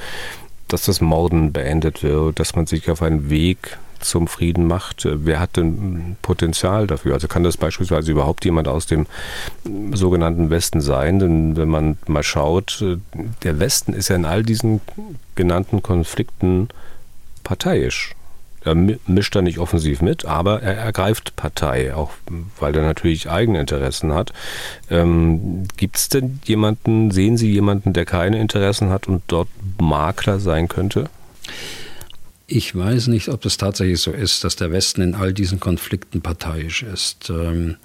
dass das Morden beendet wird, dass man sich auf einen Weg zum Frieden macht. Wer hat denn Potenzial dafür? Also kann das beispielsweise überhaupt jemand aus dem sogenannten Westen sein? Denn wenn man mal schaut, der Westen ist ja in all diesen genannten Konflikten parteiisch. Er mischt da nicht offensiv mit, aber er ergreift Partei, auch weil er natürlich eigene Interessen hat. Ähm, Gibt es denn jemanden, sehen Sie jemanden, der keine Interessen hat und dort Makler sein könnte? Ich weiß nicht, ob es tatsächlich so ist, dass der Westen in all diesen Konflikten parteiisch ist. Ähm,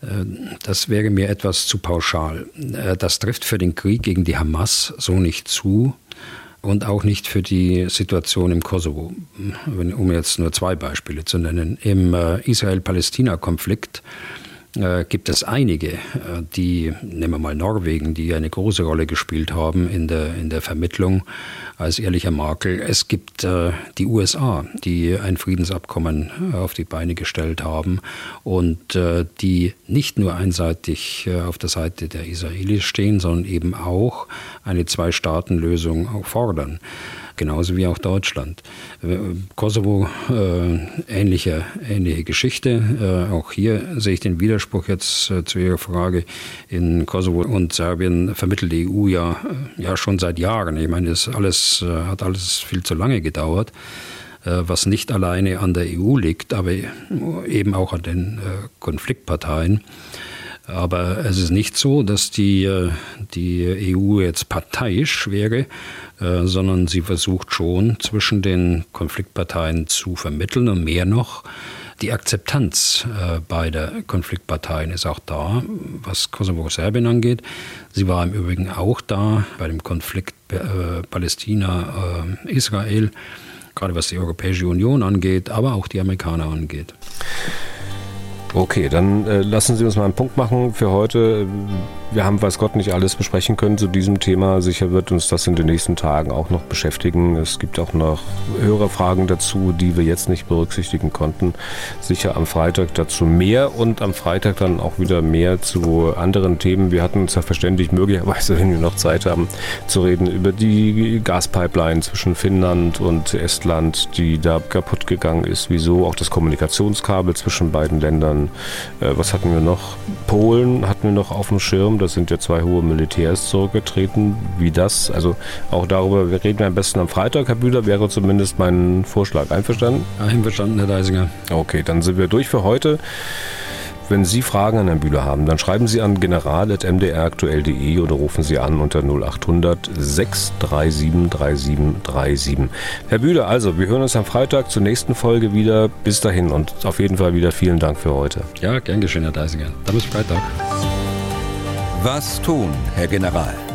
äh, das wäre mir etwas zu pauschal. Äh, das trifft für den Krieg gegen die Hamas so nicht zu und auch nicht für die Situation im Kosovo. Um jetzt nur zwei Beispiele zu nennen. Im äh, Israel-Palästina-Konflikt äh, gibt es einige, äh, die, nehmen wir mal Norwegen, die eine große Rolle gespielt haben in der, in der Vermittlung als ehrlicher Makel. Es gibt äh, die USA, die ein Friedensabkommen auf die Beine gestellt haben und die nicht nur einseitig auf der Seite der Israelis stehen, sondern eben auch eine Zwei-Staaten-Lösung fordern genauso wie auch Deutschland. Äh, Kosovo, äh, ähnliche, ähnliche Geschichte. Äh, auch hier sehe ich den Widerspruch jetzt äh, zu Ihrer Frage. In Kosovo und Serbien vermittelt die EU ja, äh, ja schon seit Jahren. Ich meine, das alles, äh, hat alles viel zu lange gedauert was nicht alleine an der EU liegt, aber eben auch an den Konfliktparteien. Aber es ist nicht so, dass die, die EU jetzt parteiisch wäre, äh, sondern sie versucht schon zwischen den Konfliktparteien zu vermitteln und mehr noch. Die Akzeptanz äh, beider Konfliktparteien ist auch da, was Kosovo-Serbien angeht. Sie war im Übrigen auch da bei dem Konflikt äh, Palästina-Israel, gerade was die Europäische Union angeht, aber auch die Amerikaner angeht. Okay, dann äh, lassen Sie uns mal einen Punkt machen für heute. Wir haben, weiß Gott, nicht alles besprechen können zu diesem Thema. Sicher wird uns das in den nächsten Tagen auch noch beschäftigen. Es gibt auch noch höhere Fragen dazu, die wir jetzt nicht berücksichtigen konnten. Sicher am Freitag dazu mehr und am Freitag dann auch wieder mehr zu anderen Themen. Wir hatten uns ja verständigt, möglicherweise, wenn wir noch Zeit haben, zu reden über die Gaspipeline zwischen Finnland und Estland, die da kaputt gegangen ist. Wieso? Auch das Kommunikationskabel zwischen beiden Ländern. Äh, was hatten wir noch? Polen hatten wir noch auf dem Schirm das sind ja zwei hohe Militärs zurückgetreten. Wie das, also auch darüber wir reden wir am besten am Freitag, Herr Bühler, wäre zumindest mein Vorschlag. Einverstanden? Einverstanden, Herr Deisinger. Okay, dann sind wir durch für heute. Wenn Sie Fragen an Herrn Bühler haben, dann schreiben Sie an general.mdraktuell.de oder rufen Sie an unter 0800 637 3737. Herr Bühler, also, wir hören uns am Freitag zur nächsten Folge wieder. Bis dahin und auf jeden Fall wieder vielen Dank für heute. Ja, gern geschehen, Herr Deisinger. Dann bis Freitag. Was tun, Herr General?